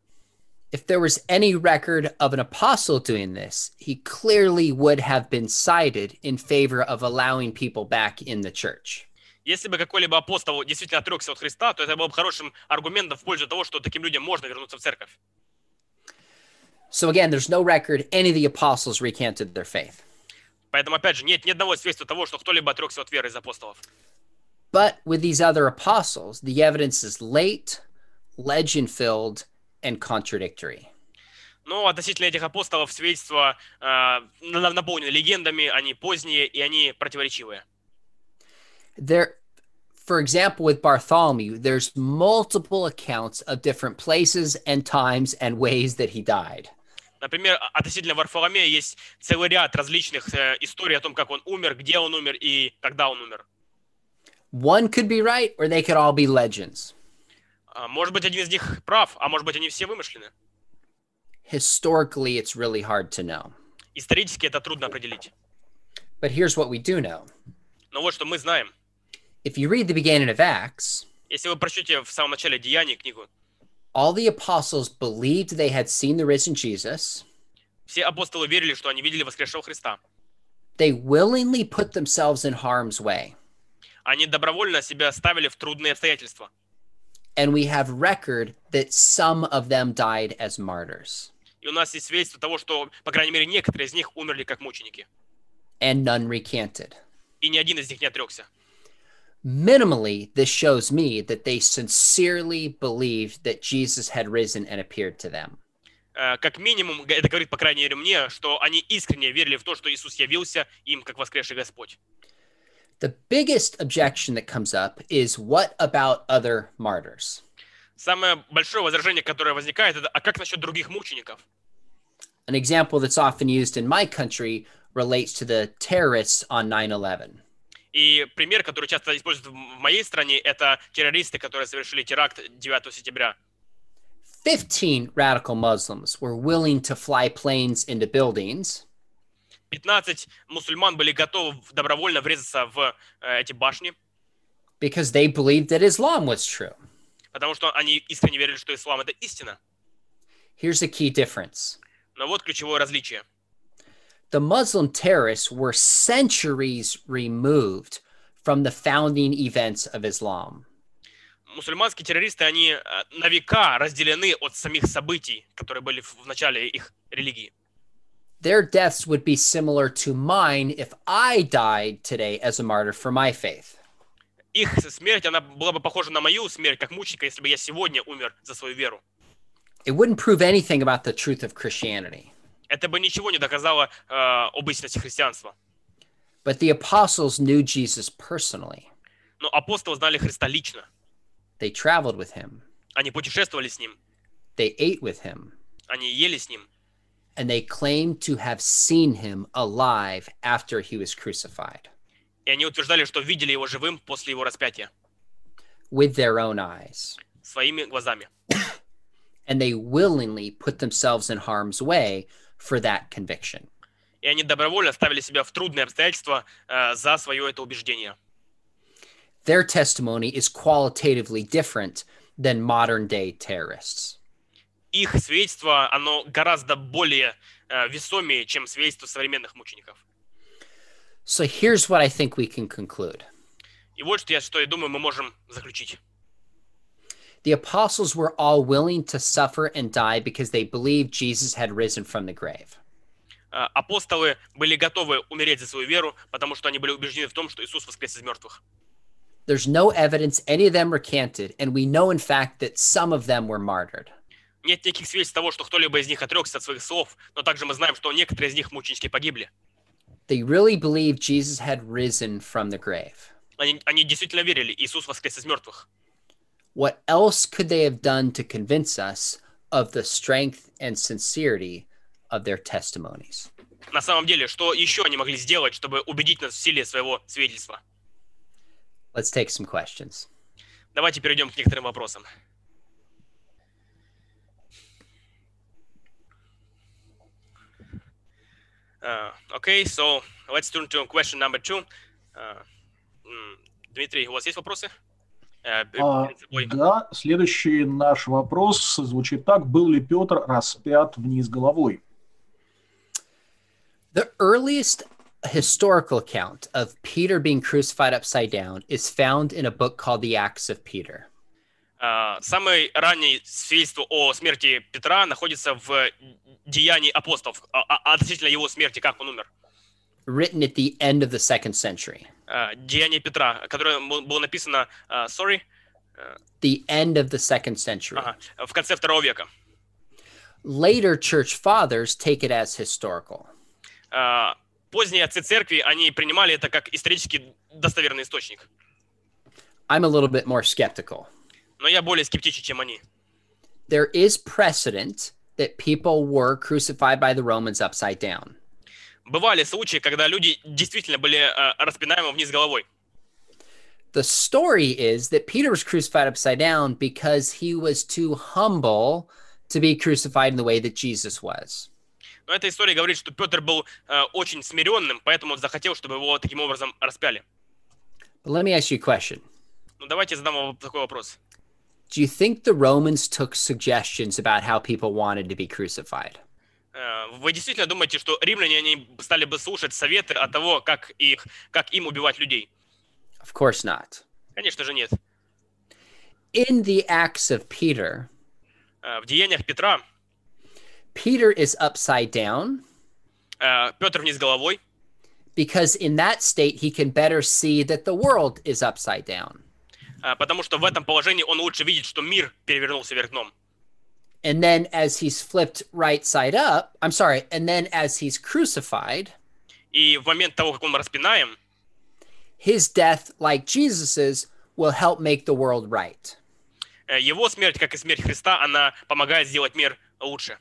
If there was any record of an apostle doing this, he clearly would have been cited in favor of allowing people back in the church. Если бы какой-либо апостол действительно отрекся от Христа, то это было бы хорошим аргументом в пользу того, что таким людям можно вернуться в церковь. So again, there's no record any of the apostles recanted their faith. Поэтому, опять же, нет ни одного свидетельства того, что кто-либо отрекся от веры из апостолов. But with these other apostles, the evidence is late, legend filled, and contradictory. Но относительно этих апостолов свидетельства э, на- наполнены легендами, они поздние и они противоречивые. There, for example, with Bartholomew, there's multiple accounts of different places and times and ways that he died. Например, а- относительно Варфоломея есть целый ряд различных э, историй о том, как он умер, где он умер и когда он умер. One could be right, or they could all be legends. А, Может быть, один из них прав, а может быть, они все вымышлены. Historically, it's really hard to know. Исторически это трудно определить. But here's what we do know Но вот что мы знаем. if you read the beginning of Acts, Если вы прочтете в самом начале Деяний книгу, all the apostles believed they had seen the risen Jesus. все апостолы верили, что они видели воскресшего Христа. They willingly put themselves in harm's way. Они добровольно себя ставили в трудные обстоятельства. And we have record that some of them died as martyrs, И у нас есть свидетельство того, что, по крайней мере, некоторые из них умерли как мученики. and none recanted. И ни один из них не отрекся. Minimally, this shows me that they sincerely believed that Jesus had risen and appeared to them. Э, Как минимум, г- это говорит, по крайней мере, мне, что они искренне верили в то, что Иисус явился им как воскресший Господь. The biggest objection that comes up is what about other martyrs? Самое большое возражение, которое возникает, это «а как насчет других мучеников?» An example that's often used in my country relates to the terrorists on 9 11. И пример, который часто используют в в моей стране, это террористы, которые совершили теракт 9 сентября. 15 radical Muslims were willing to fly planes into buildings 15 мусульман были готовы добровольно врезаться в э, эти башни, because they believed that Islam was true. потому что они искренне верили, что ислам это истина. Here's a key difference Но вот ключевое различие. the Muslim terrorists were centuries removed from the founding events of Islam. Мусульманские террористы, они э, на века разделены от самих событий, которые были в в начале их религии. Their deaths would be similar to mine if I died today as a martyr for my faith. Их смерть, она была бы похожа на мою смерть, как мученика, если бы я сегодня умер за свою веру. It wouldn't prove anything about the truth of Christianity. Это бы ничего не доказало э, об истинности христианства. But the apostles knew Jesus personally. Но апостолы знали Христа лично. They traveled with him, Они путешествовали с ним, they ate with him, они ели с ним. and they claimed to have seen him alive after he was crucified И они утверждали, что видели его живым после его распятия, with their own eyes. своими глазами. And they willingly put themselves in harm's way for that conviction. И они добровольно ставили себя в трудные обстоятельства э, за свое это убеждение. Their testimony is qualitatively different than modern day terrorists. Их свидетельство, оно гораздо более э, весомее, чем свидетельство современных мучеников. So here's what I think we can conclude И вот что я, что я думаю, мы можем заключить. the apostles were all willing to suffer and die because they believed Jesus had risen from the grave. Э, апостолы были готовы умереть за свою веру, потому что они были убеждены в том, что Иисус воскрес из мертвых. There's no evidence any of them recanted, and we know, in fact, that some of them were martyred. Нет никаких свидетельств того, что кто-либо из них отрекся от своих слов, но также мы знаем, что некоторые из них мученически погибли. They really believed Jesus had risen from the grave. Они, они действительно верили, Иисус воскрес из мертвых. What else could they have done to convince us of the strength and sincerity of their testimonies? На самом деле, что еще они могли сделать, чтобы убедить нас в силе своего свидетельства? Let's take some questions. Давайте перейдем к некоторым вопросам. Uh, okay, so let's turn to question number two. Uh, м, Дмитрий, у вас есть вопросы? Э, п- А, перед собой. да, следующий наш вопрос звучит так. Был ли Петр распят вниз головой? The earliest historical account of Peter being crucified upside down is found in a book called The Acts of Peter. А, Самое раннее свидетельство о смерти Петра находится в Деянии апостолов, а- а- относительно его смерти, как он умер. written at the end of the second century. А, Деяние Петра, которое было написано, а, sorry, The end of the second century. ага, в конце второго века. Later church fathers take it as historical. А, Поздние отцы церкви, они принимали это как исторически достоверный источник. I'm a little bit more skeptical. Но я более скептичен, чем они. There is precedent that people were crucified by the Romans upside down. Бывали случаи, когда люди действительно были а, распинаемы вниз головой. The story is that Peter was crucified upside down because he was too humble to be crucified in the way that Jesus was. Но эта история говорит, что Петр был а, очень смиренным, поэтому он захотел, чтобы его таким образом распяли. But let me ask you a question. Ну, давайте задам вам такой вопрос. Do you think the Romans took suggestions about how people wanted to be crucified? Э, Вы действительно думаете, что римляне они стали бы слушать советы от того, как их, как им убивать людей? Of course not. Конечно же нет. In the Acts of Peter, Э, В деяниях Петра Peter is upside down э, Петр вниз головой, because in that state he can better see that the world is upside down. э, потому что в этом положении он лучше видит, что мир перевернулся вверх дном. And then as he's flipped right side up, I'm sorry, and then as he's crucified, И в момент того, как он распинаем, his death, like Jesus's, will help make the world right. э, его смерть, как и смерть Христа, она помогает сделать мир лучше.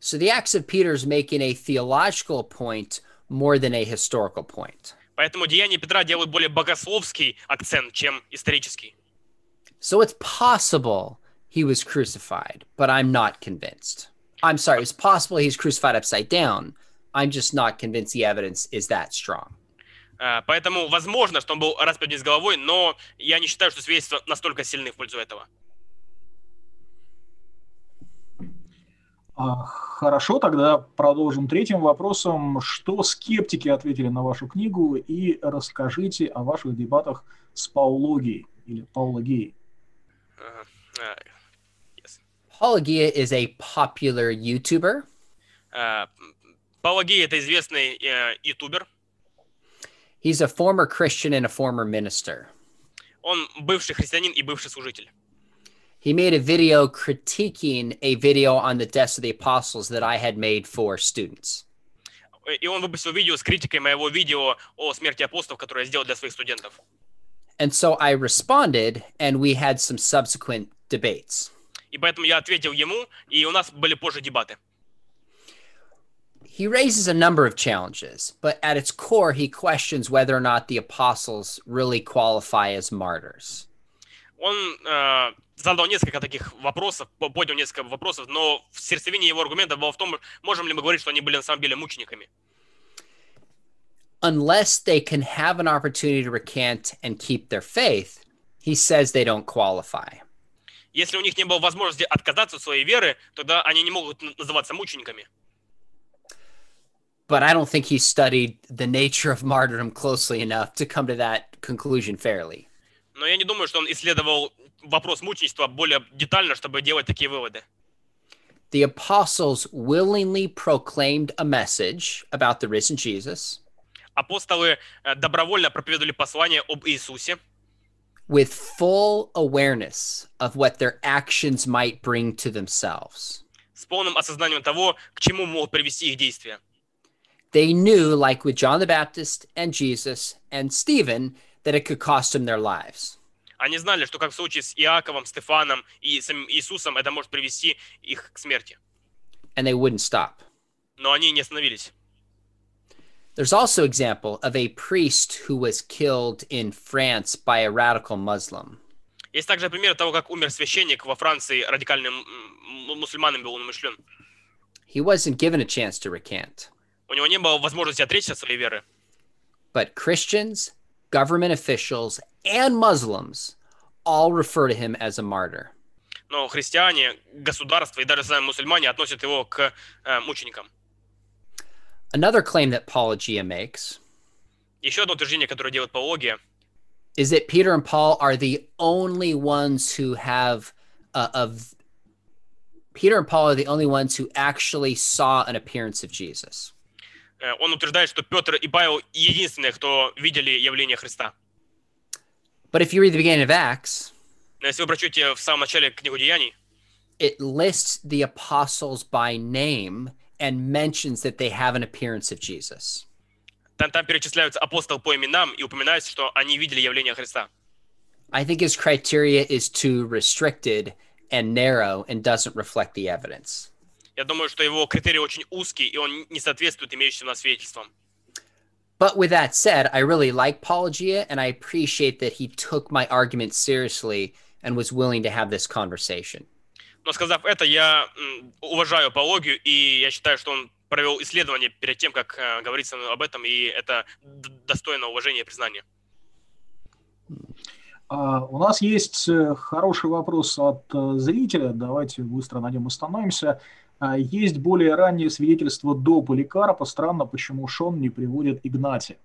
So the Acts of Peter is making a theological point more than a historical point. Поэтому деяния Петра делают более богословский акцент, чем исторический. So it's possible he was crucified, but I'm not convinced. I'm sorry, it's possible he's crucified upside down, I'm just not convinced the evidence is that strong. Э, Поэтому возможно, что он был распят вниз головой, но я не считаю, что свидетельства настолько сильны в пользу этого. Хорошо, тогда продолжим третьим вопросом. Что скептики ответили на вашу книгу и расскажите о ваших дебатах с паулогией или паулогией. Ага. Э, yes. Apologia is a popular YouTuber. Э, Паула Гей – это известный э, ютубер. He's a former Christian and a former minister. Он бывший христианин и бывший служитель. He made a video critiquing a video on the deaths of the apostles that I had made for students. Э, И он выпустил видео с критикой моего видео о смерти апостолов, которое я сделал для своих студентов. And so I responded, and we had some subsequent debates. И поэтому я ответил ему, и у нас были позже дебаты. He raises a number of challenges, but at its core, he questions whether or not the apostles really qualify as martyrs. Он э, задал несколько таких вопросов, по- поднял несколько вопросов, но в сердцевине его аргумента было в том, можем ли мы говорить, что они были на самом деле мучениками. Unless they can have an opportunity to recant and keep their faith, he says they don't qualify. Если у них не было возможности отказаться от своей веры, тогда они не могут называться мучениками. But I don't think he studied the nature of martyrdom closely enough to come to that conclusion fairly. Но я не думаю, что он исследовал вопрос мученичества более детально, чтобы делать такие выводы. The apostles willingly proclaimed a message about the risen Jesus Апостолы э, добровольно проповедовали послание об Иисусе with full awareness of what their actions might bring to themselves. с полным осознанием того, к чему могут привести их действия. They knew, like with John the Baptist and Jesus and Stephen, that it could cost them their lives. Они знали, что как в случае с Иаковом, Стефаном и самим Иисусом, это может привести их к смерти. And they wouldn't stop. Но они не остановились. There's also example of a priest who was killed in France by a radical Muslim. Есть также пример того, как умер священник во Франции, радикальным м, мусульманам был он умышлен. He wasn't given a chance to recant. У него не было возможности отречься от своей веры. But Christians, government officials, and Muslims all refer to him as a martyr. Но христиане, государство и даже сами мусульмане относят его к э, мученикам. Another claim that Paulogia makes Еще одно утверждение, которое делает Пология, is that Peter and Paul are the only ones who have uh, of Peter and Paul are the only ones who actually saw an appearance of Jesus э, он утверждает, что Петр и Павел единственные, кто видели явление Христа. But if you read the beginning of Acts, Но если вы прочтете в самом начале книгу Деяний, it lists the apostles by name and mentions that they have an appearance of Jesus. там, там перечисляются апостолы по именам и упоминается, что они видели явление Христа. I think his criteria is too restricted and narrow and doesn't reflect the evidence. Я думаю, что его критерий очень узкий, и он не соответствует имеющимся свидетельствам. But with that said, I really like Paulogia and I appreciate that he took my argument seriously and was willing to have this conversation. Но сказав это, я уважаю апологию, и я считаю, что он провел исследование перед тем, как э, мной об этом, и это достойно уважения и признания. А, У нас есть э, хороший вопрос от э, зрителя. Давайте быстро на нем остановимся. А, Есть более ранние свидетельства до Поликарпа. Странно, почему Шон не приводит Игнатия.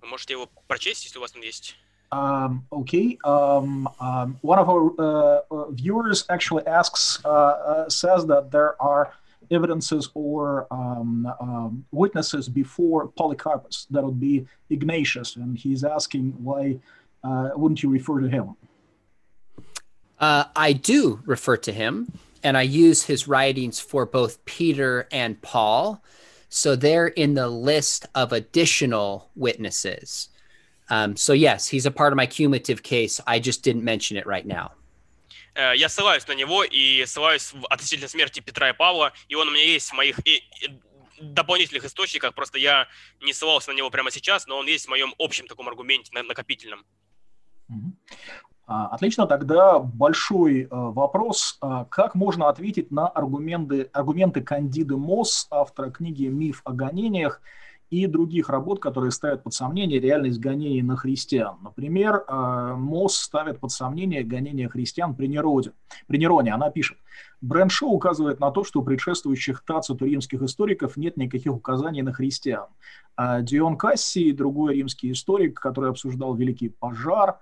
Вы можете его прочесть, если у вас там есть. Um, okay. Um, um, one of our uh, uh, viewers actually asks, uh, uh, says that there are evidences or um, um, witnesses before Polycarpus. That would be Ignatius, and he's asking why uh, wouldn't you refer to him? Uh, I do refer to him and I use his writings for both Peter and Paul. So they're in the list of additional witnesses. Um, so, yes, he's a part of my cumulative case. I just didn't mention it right now. Э, Я ссылаюсь на него и ссылаюсь в относительно смерти Петра и Павла, и он у меня есть в моих и- и дополнительных источниках, просто я не ссылался на него прямо сейчас, но он есть в моем общем таком аргументе, на- накопительном. А, Отлично, тогда большой э, вопрос. А, Как можно ответить на аргументы, аргументы Кандиды Мосс, автора книги «Миф о гонениях», и других работ, которые ставят под сомнение реальность гонений на христиан. Например, э, Мосс ставит под сомнение гонения христиан при Нероде. При Нероне она пишет, Брэншоу указывает на то, что у предшествующих Тациту римских историков нет никаких указаний на христиан. А Дион Кассий, другой римский историк, который обсуждал Великий пожар, а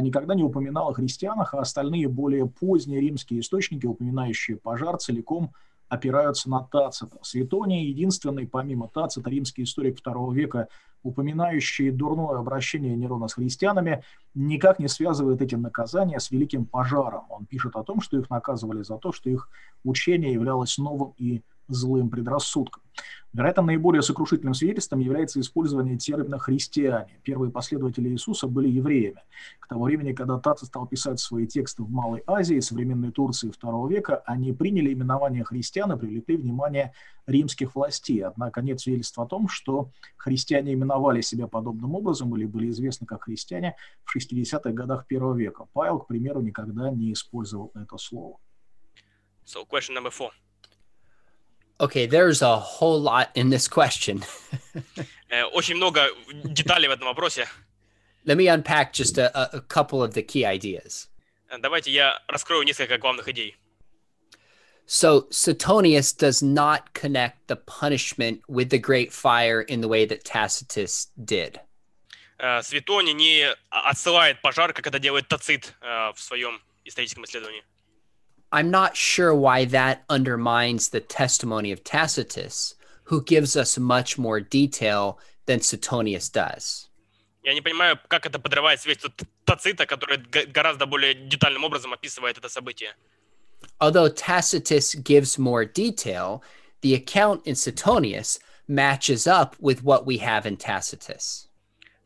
никогда не упоминал о христианах, а остальные более поздние римские источники, упоминающие пожар, целиком опираются на Тацита. Светоний единственный, помимо Тацита, римский историк II века, упоминающий дурное обращение Нерона с христианами, никак не связывает эти наказания с великим пожаром. Он пишет о том, что их наказывали за то, что их учение являлось новым и злым предрассудком. Вероятно, наиболее сокрушительным свидетельством является использование термина «христиане». Первые последователи Иисуса были евреями. К тому времени, когда Тацит стал писать свои тексты в Малой Азии, современной Турции II века, они приняли именование христиан и привлекли внимание римских властей. Однако нет свидетельств о том, что христиане именовали себя подобным образом или были известны как христиане в 60-х годах первого века. Павел, к примеру, никогда не использовал это слово. So question number four. Okay, there's a whole lot in this question. Э, Очень много деталей в этом вопросе. Let me unpack just a, a- a couple of the key ideas. Э, Давайте я раскрою несколько главных идей. So, Suetonius does not connect the punishment with the great fire in the way that Tacitus did. Э, Светоний не отсылает пожар, как это делает Тацит э, в своем историческом исследовании. I'm not sure why that undermines the testimony of Tacitus, who gives us much more detail than Suetonius does. Я не понимаю, как это подрывает свидетельство Т- Тацита, который г- гораздо более детальным образом описывает это событие. Although Tacitus gives more detail, the account in Suetonius matches up with what we have in Tacitus.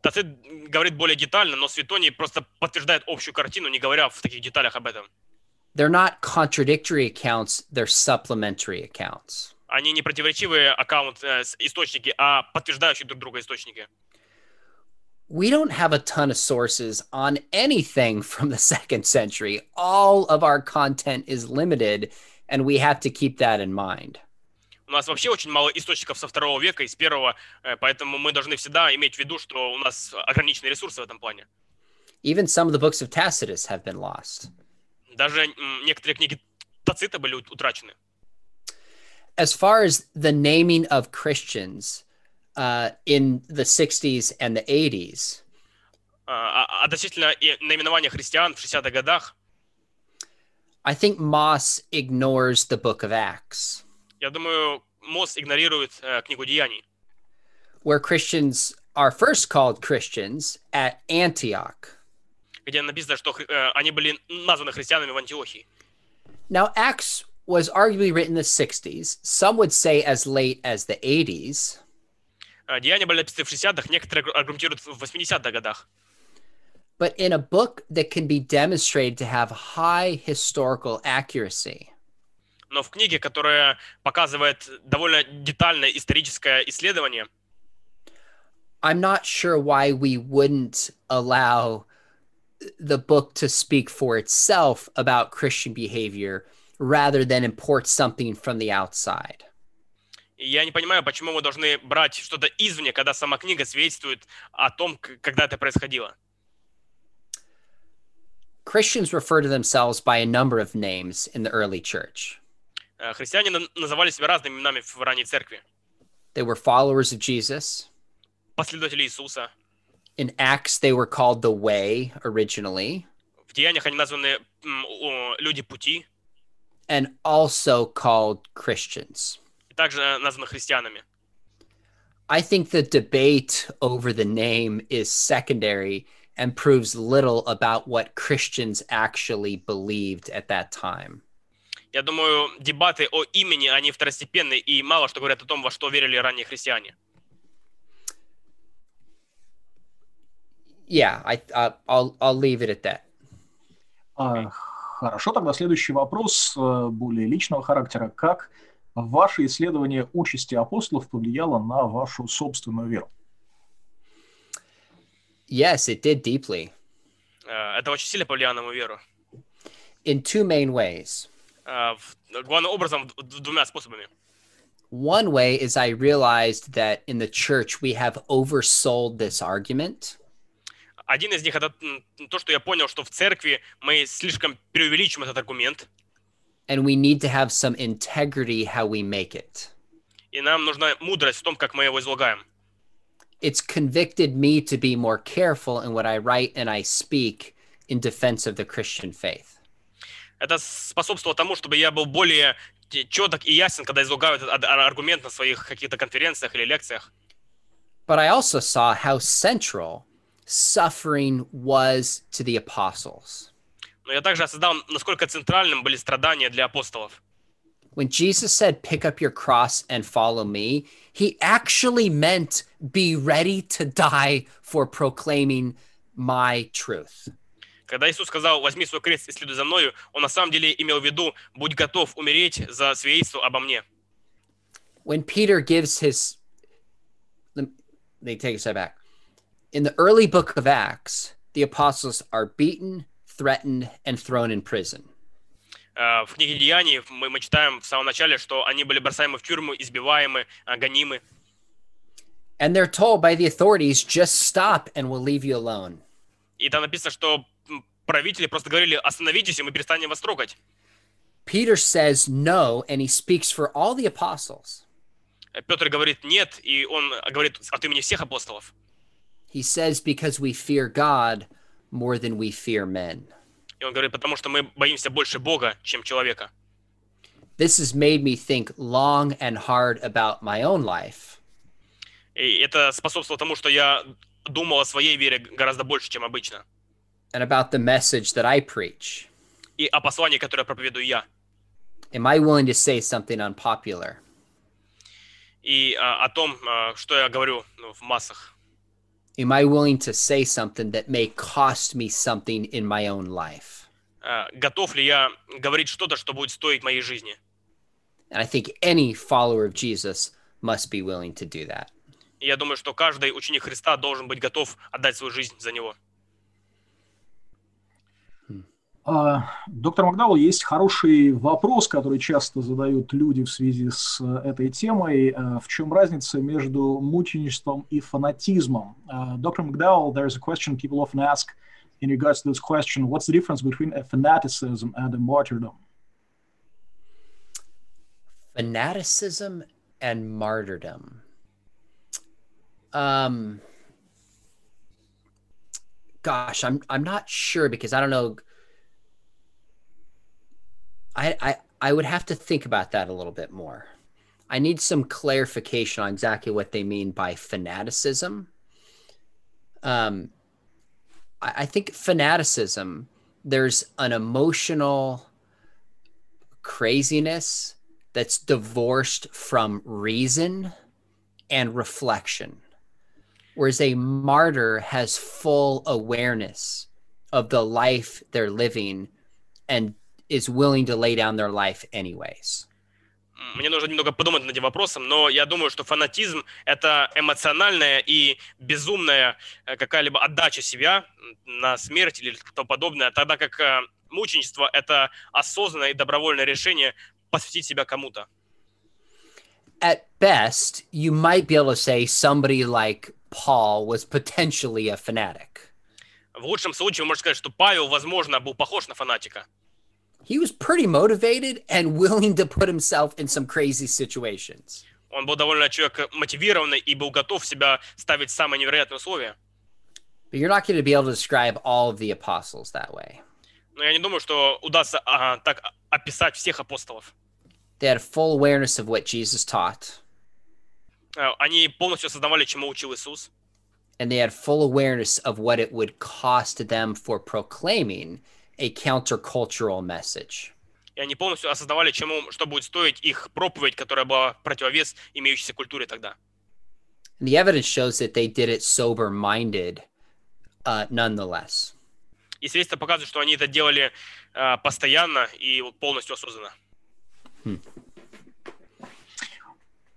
Тацит говорит более детально, но Светоний просто подтверждает общую картину, не говоря в таких деталях об этом. They're not contradictory accounts, they're supplementary accounts. Они не противоречивые аккаунт, э, с- источники, а подтверждающие друг друга источники. We don't have a ton of sources on anything from the second century. All of our content is limited, and we have to keep that in mind. У нас вообще очень мало источников со второго века и с первого, э, поэтому мы должны всегда иметь в виду, что у нас ограниченные ресурсы в этом плане. Even some of the books of Tacitus have been lost. Даже м, некоторые книги Тацита были ут- утрачены. As far as the naming of Christians uh, in the 60s and the 80s, А, а- относительно и наименования христиан в 60-х годах, I think Moss ignores the book of Acts, я думаю, МОЗ игнорирует э, книгу Деяний, where Christians are first called Christians at Antioch. где написано, что хри- э, они были названы христианами в Антиохии. Now, Acts was arguably written in the 60s. Some would say as late as the 80s. Э, Деяния были написаны в 60-х, некоторые аргу- аргументируют в 80-х годах. But in a book that can be demonstrated to have high historical accuracy, Но в книге, которая показывает довольно детальное историческое исследование, I'm not sure why we wouldn't allow the book to speak for itself about Christian behavior rather than import something from the outside. И я не понимаю, почему мы должны брать что-то извне, когда сама книга свидетельствует о том, к- когда это происходило. Christians refer to themselves by a number of names in the early church. Э, Христиане на- называли себя разными именами в ранней церкви. They were followers of Jesus. Последователи Иисуса. In Acts, they were called the Way originally, В Деяниях они названы м, о, люди пути, and also called Christians. и также названы христианами. I think the debate over the name is secondary and proves little about what Christians actually believed at that time. Я думаю, дебаты о имени, они второстепенны и мало что говорят о том, во что верили ранние христиане. Yeah, I uh, I'll I'll leave it at that. А, Хорошо, тогда следующий вопрос э, более личного характера. Как ваше исследование участи апостолов повлияло на вашу собственную веру? Yes, it did deeply. Э, Это очень сильно повлияло на мою веру. in two main ways. Э, в- Главным образом, д- д- двумя способами. One way is I realized that in the church we have oversold this argument. Один из них это то, что я понял, что в церкви мы слишком преувеличим этот аргумент, and we need to have some integrity how we make it. и нам нужна мудрость в том, как мы его излагаем. It's convicted me to be more careful in what I write and I speak in defense of the Christian faith. Это способствовало тому, чтобы я был более четок и ясен, когда излагаю этот аргумент на своих каких-то конференциях или лекциях. But I also saw how central suffering was to the apostles. Но я также осознал, насколько центральным были страдания для апостолов. When Jesus said, Pick up your cross and follow me, he actually meant be ready to die for proclaiming my truth. Когда Иисус сказал, возьми свой крест и следуй за мною, он на самом деле имел в виду, будь готов умереть за свидетельство обо мне. when Peter gives his, let me take a step back. In the early book of Acts, the apostles are beaten, threatened, and thrown in prison. Э, В книге Деяний мы, мы читаем в самом начале, что они были бросаемы в тюрьму, избиваемы, э, гонимы. And they're told by the authorities, just stop and we'll leave you alone. И там написано, что м, правители просто говорили, остановитесь, и мы перестанем вас трогать. Peter says no, and he speaks for all the apostles. Э, Петр говорит нет, и он говорит от имени всех апостолов. He says, because we fear God more than we fear men. И он говорит, потому что мы боимся больше Бога, чем человека. This has made me think long and hard about my own life. И это способствовало тому, что я думал о своей вере гораздо больше, чем обычно. and about the message that I preach. И о послании, которое проповедую я. Am I willing to say something unpopular? И а, о том, а, что я говорю ну, в массах. Am I willing to say something that may cost me something in my own life? А, готов ли я говорить что-то, что будет стоить моей жизни? And I think any follower of Jesus must be willing to do that. И я думаю, что каждый ученик Христа должен быть готов отдать свою жизнь за него. Доктор Макдауэлл, есть хороший вопрос, который часто задают люди в связи с э, этой темой. Э, В чем разница между мученичеством и фанатизмом? Uh, Dr. McDowell, there's a question people often ask in regards to this question. What's the difference between a fanaticism and a martyrdom? Fanaticism and martyrdom. Um gosh, I'm I'm not sure because I don't know I I I would have to think about that a little bit more. I need some clarification on exactly what they mean by fanaticism. Um I, I think fanaticism, there's an emotional craziness that's divorced from reason and reflection. Whereas a martyr has full awareness of the life they're living and is willing to lay down their life anyways. Мне нужно немного подумать над этим вопросом, но я думаю, что фанатизм – это эмоциональная и безумная э, какая-либо отдача себя на смерть или тому подобное, тогда как э, мученичество – это осознанное и добровольное решение посвятить себя кому-то. At best, you might be able to say somebody like Paul was potentially a fanatic. В лучшем случае можете сказать, что Павел, возможно, был похож на фанатика. He was pretty motivated and willing to put himself in some crazy situations. Он был довольно человек мотивированный и был готов себя ставить в самые невероятные условия. But you're not going to be able to describe all of the apostles that way. Но я не думаю, что удастся а, так описать всех апостолов. They had full awareness of what Jesus taught, Э, Они полностью осознавали, чему учил Иисус. and they had full awareness of what it would cost them for proclaiming a countercultural message. И они полностью осознавали, чему, что будет стоить их проповедь, которая была противовес имеющейся культуре тогда. And the evidence shows that they did it sober minded uh, nonetheless. И свидетельство показывает, что они это делали э, постоянно и вот полностью осознанно.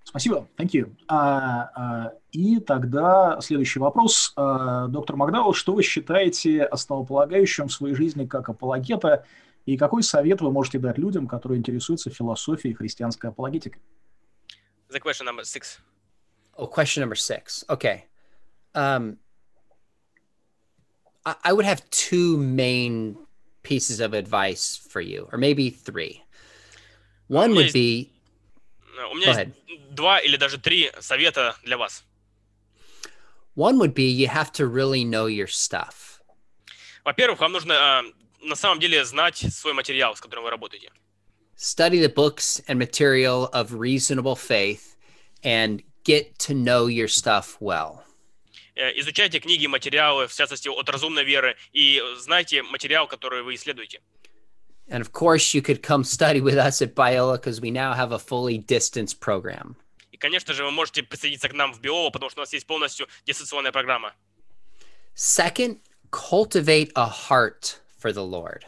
Спасибо, thank you. А, а, и тогда следующий вопрос. А, доктор Макдауэлл, что вы считаете основополагающим в своей жизни как апологета, и какой совет вы можете дать людям, которые интересуются философией христианской апологетикой? The question number six. Oh, question number six. Okay. Um, I, I would have two main pieces of advice for you, or maybe three. One would be У меня Go есть два или даже три совета для вас. one would be you have to really know your stuff. Во-первых, вам нужно а, на самом деле знать свой материал, с которым вы работаете. Study the books and material of reasonable faith and get to know your stuff well. Э, Изучайте книги, материалы, в частности, от разумной веры, и знайте материал, который вы исследуете. And of course, you could come study with us at Biola because we now have a fully distance program. И, конечно же, вы можете присоединиться к нам в Биово, потому что у нас есть полностью дистанционная программа. Second, cultivate a heart for the Lord.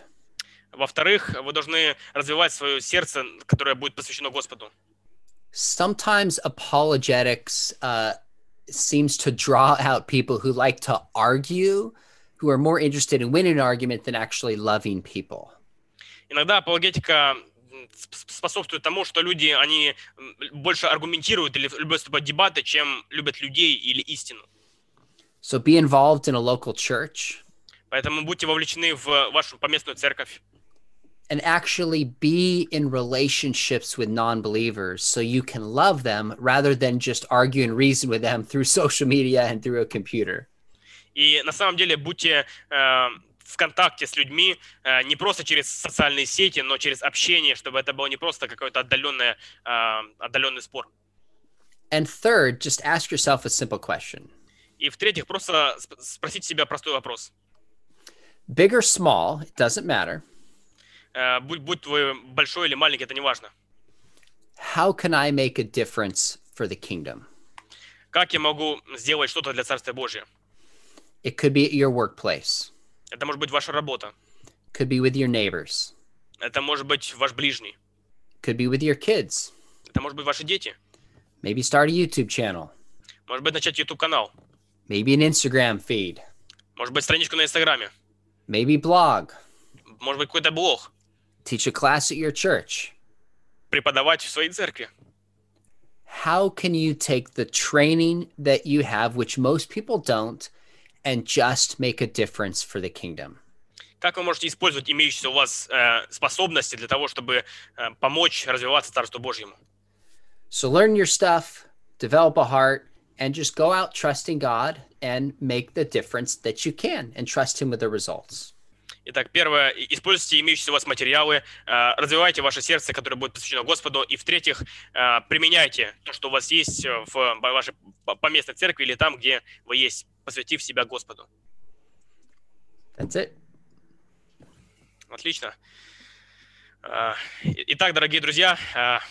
Во-вторых, вы должны развивать свое сердце, которое будет посвящено Господу. Sometimes apologetics uh, seems to draw out people who like to argue, who are more interested in winning an argument than actually loving people. Иногда апологетика способствует тому, что люди, они больше аргументируют или любят вступать в дебаты, чем любят людей или истину. So be involved in a local church Поэтому будьте вовлечены в вашу поместную церковь. and actually be in relationships with non believers so you can love them rather than just argue and reason with them through social media and through a computer. И на самом деле будьте э, в контакте с людьми э, не просто через социальные сети, но через общение, чтобы это было не просто какой-то отдаленный, э, отдаленный спор. And third, just ask yourself a simple question И в-третьих, просто сп- спросите себя простой вопрос. big or small, it doesn't matter. Э, будь, будь твой большой или маленький, это не важно. How can I make a difference for the kingdom? Как я могу сделать что-то для Царствия Божьего? It could be at your workplace, Это может быть ваша работа. could be with your neighbors, Это может быть ваш ближний. could be with your kids. Это может быть ваши дети. Maybe start a YouTube channel, Может быть, начать YouTube-канал. maybe an Instagram feed, Может быть, страничку на Инстаграме. maybe blog, Может быть, какой-то блог. teach a class at your church. Преподавать в своей церкви. How can you take the training that you have, which most people don't, and just make a difference for the kingdom? Как вы можете использовать имеющиеся у вас э, способности для того, чтобы э, помочь развиваться Царству Божьему? So learn your stuff, develop a heart, and just go out trusting God and make the difference that you can and trust Him with the results. Итак, первое, используйте имеющиеся у вас материалы, э, развивайте ваше сердце, которое будет посвящено Господу. И в-третьих, э, применяйте то, что у вас есть э, в вашей по- поместной церкви или там, где вы есть, посвятив себя Господу. That's it. Отлично. А, Итак, дорогие друзья, а,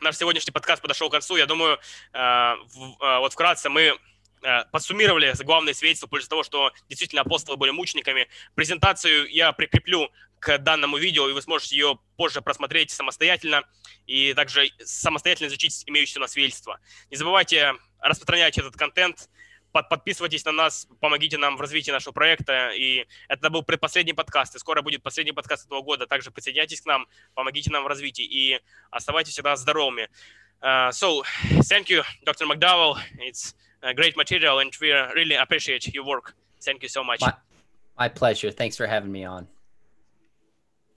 наш сегодняшний подкаст подошел к концу. Я думаю, а, вот вкратце мы подсуммировали главные свидетельства после того, что действительно апостолы были мучениками. Презентацию я прикреплю к данному видео, и вы сможете ее позже просмотреть самостоятельно и также самостоятельно изучить имеющиеся у нас свидетельства. Не забывайте распространять этот контент, под- подписывайтесь на нас, помогите нам в развитии нашего проекта. И это был предпоследний подкаст, и скоро будет последний подкаст этого года. Также присоединяйтесь к нам, помогите нам в развитии и оставайтесь всегда здоровыми. Uh, so, thank you, Dr. McDowell. It's a great material, and we really appreciate your work. Thank you so much. My, my pleasure. Thanks for having me on.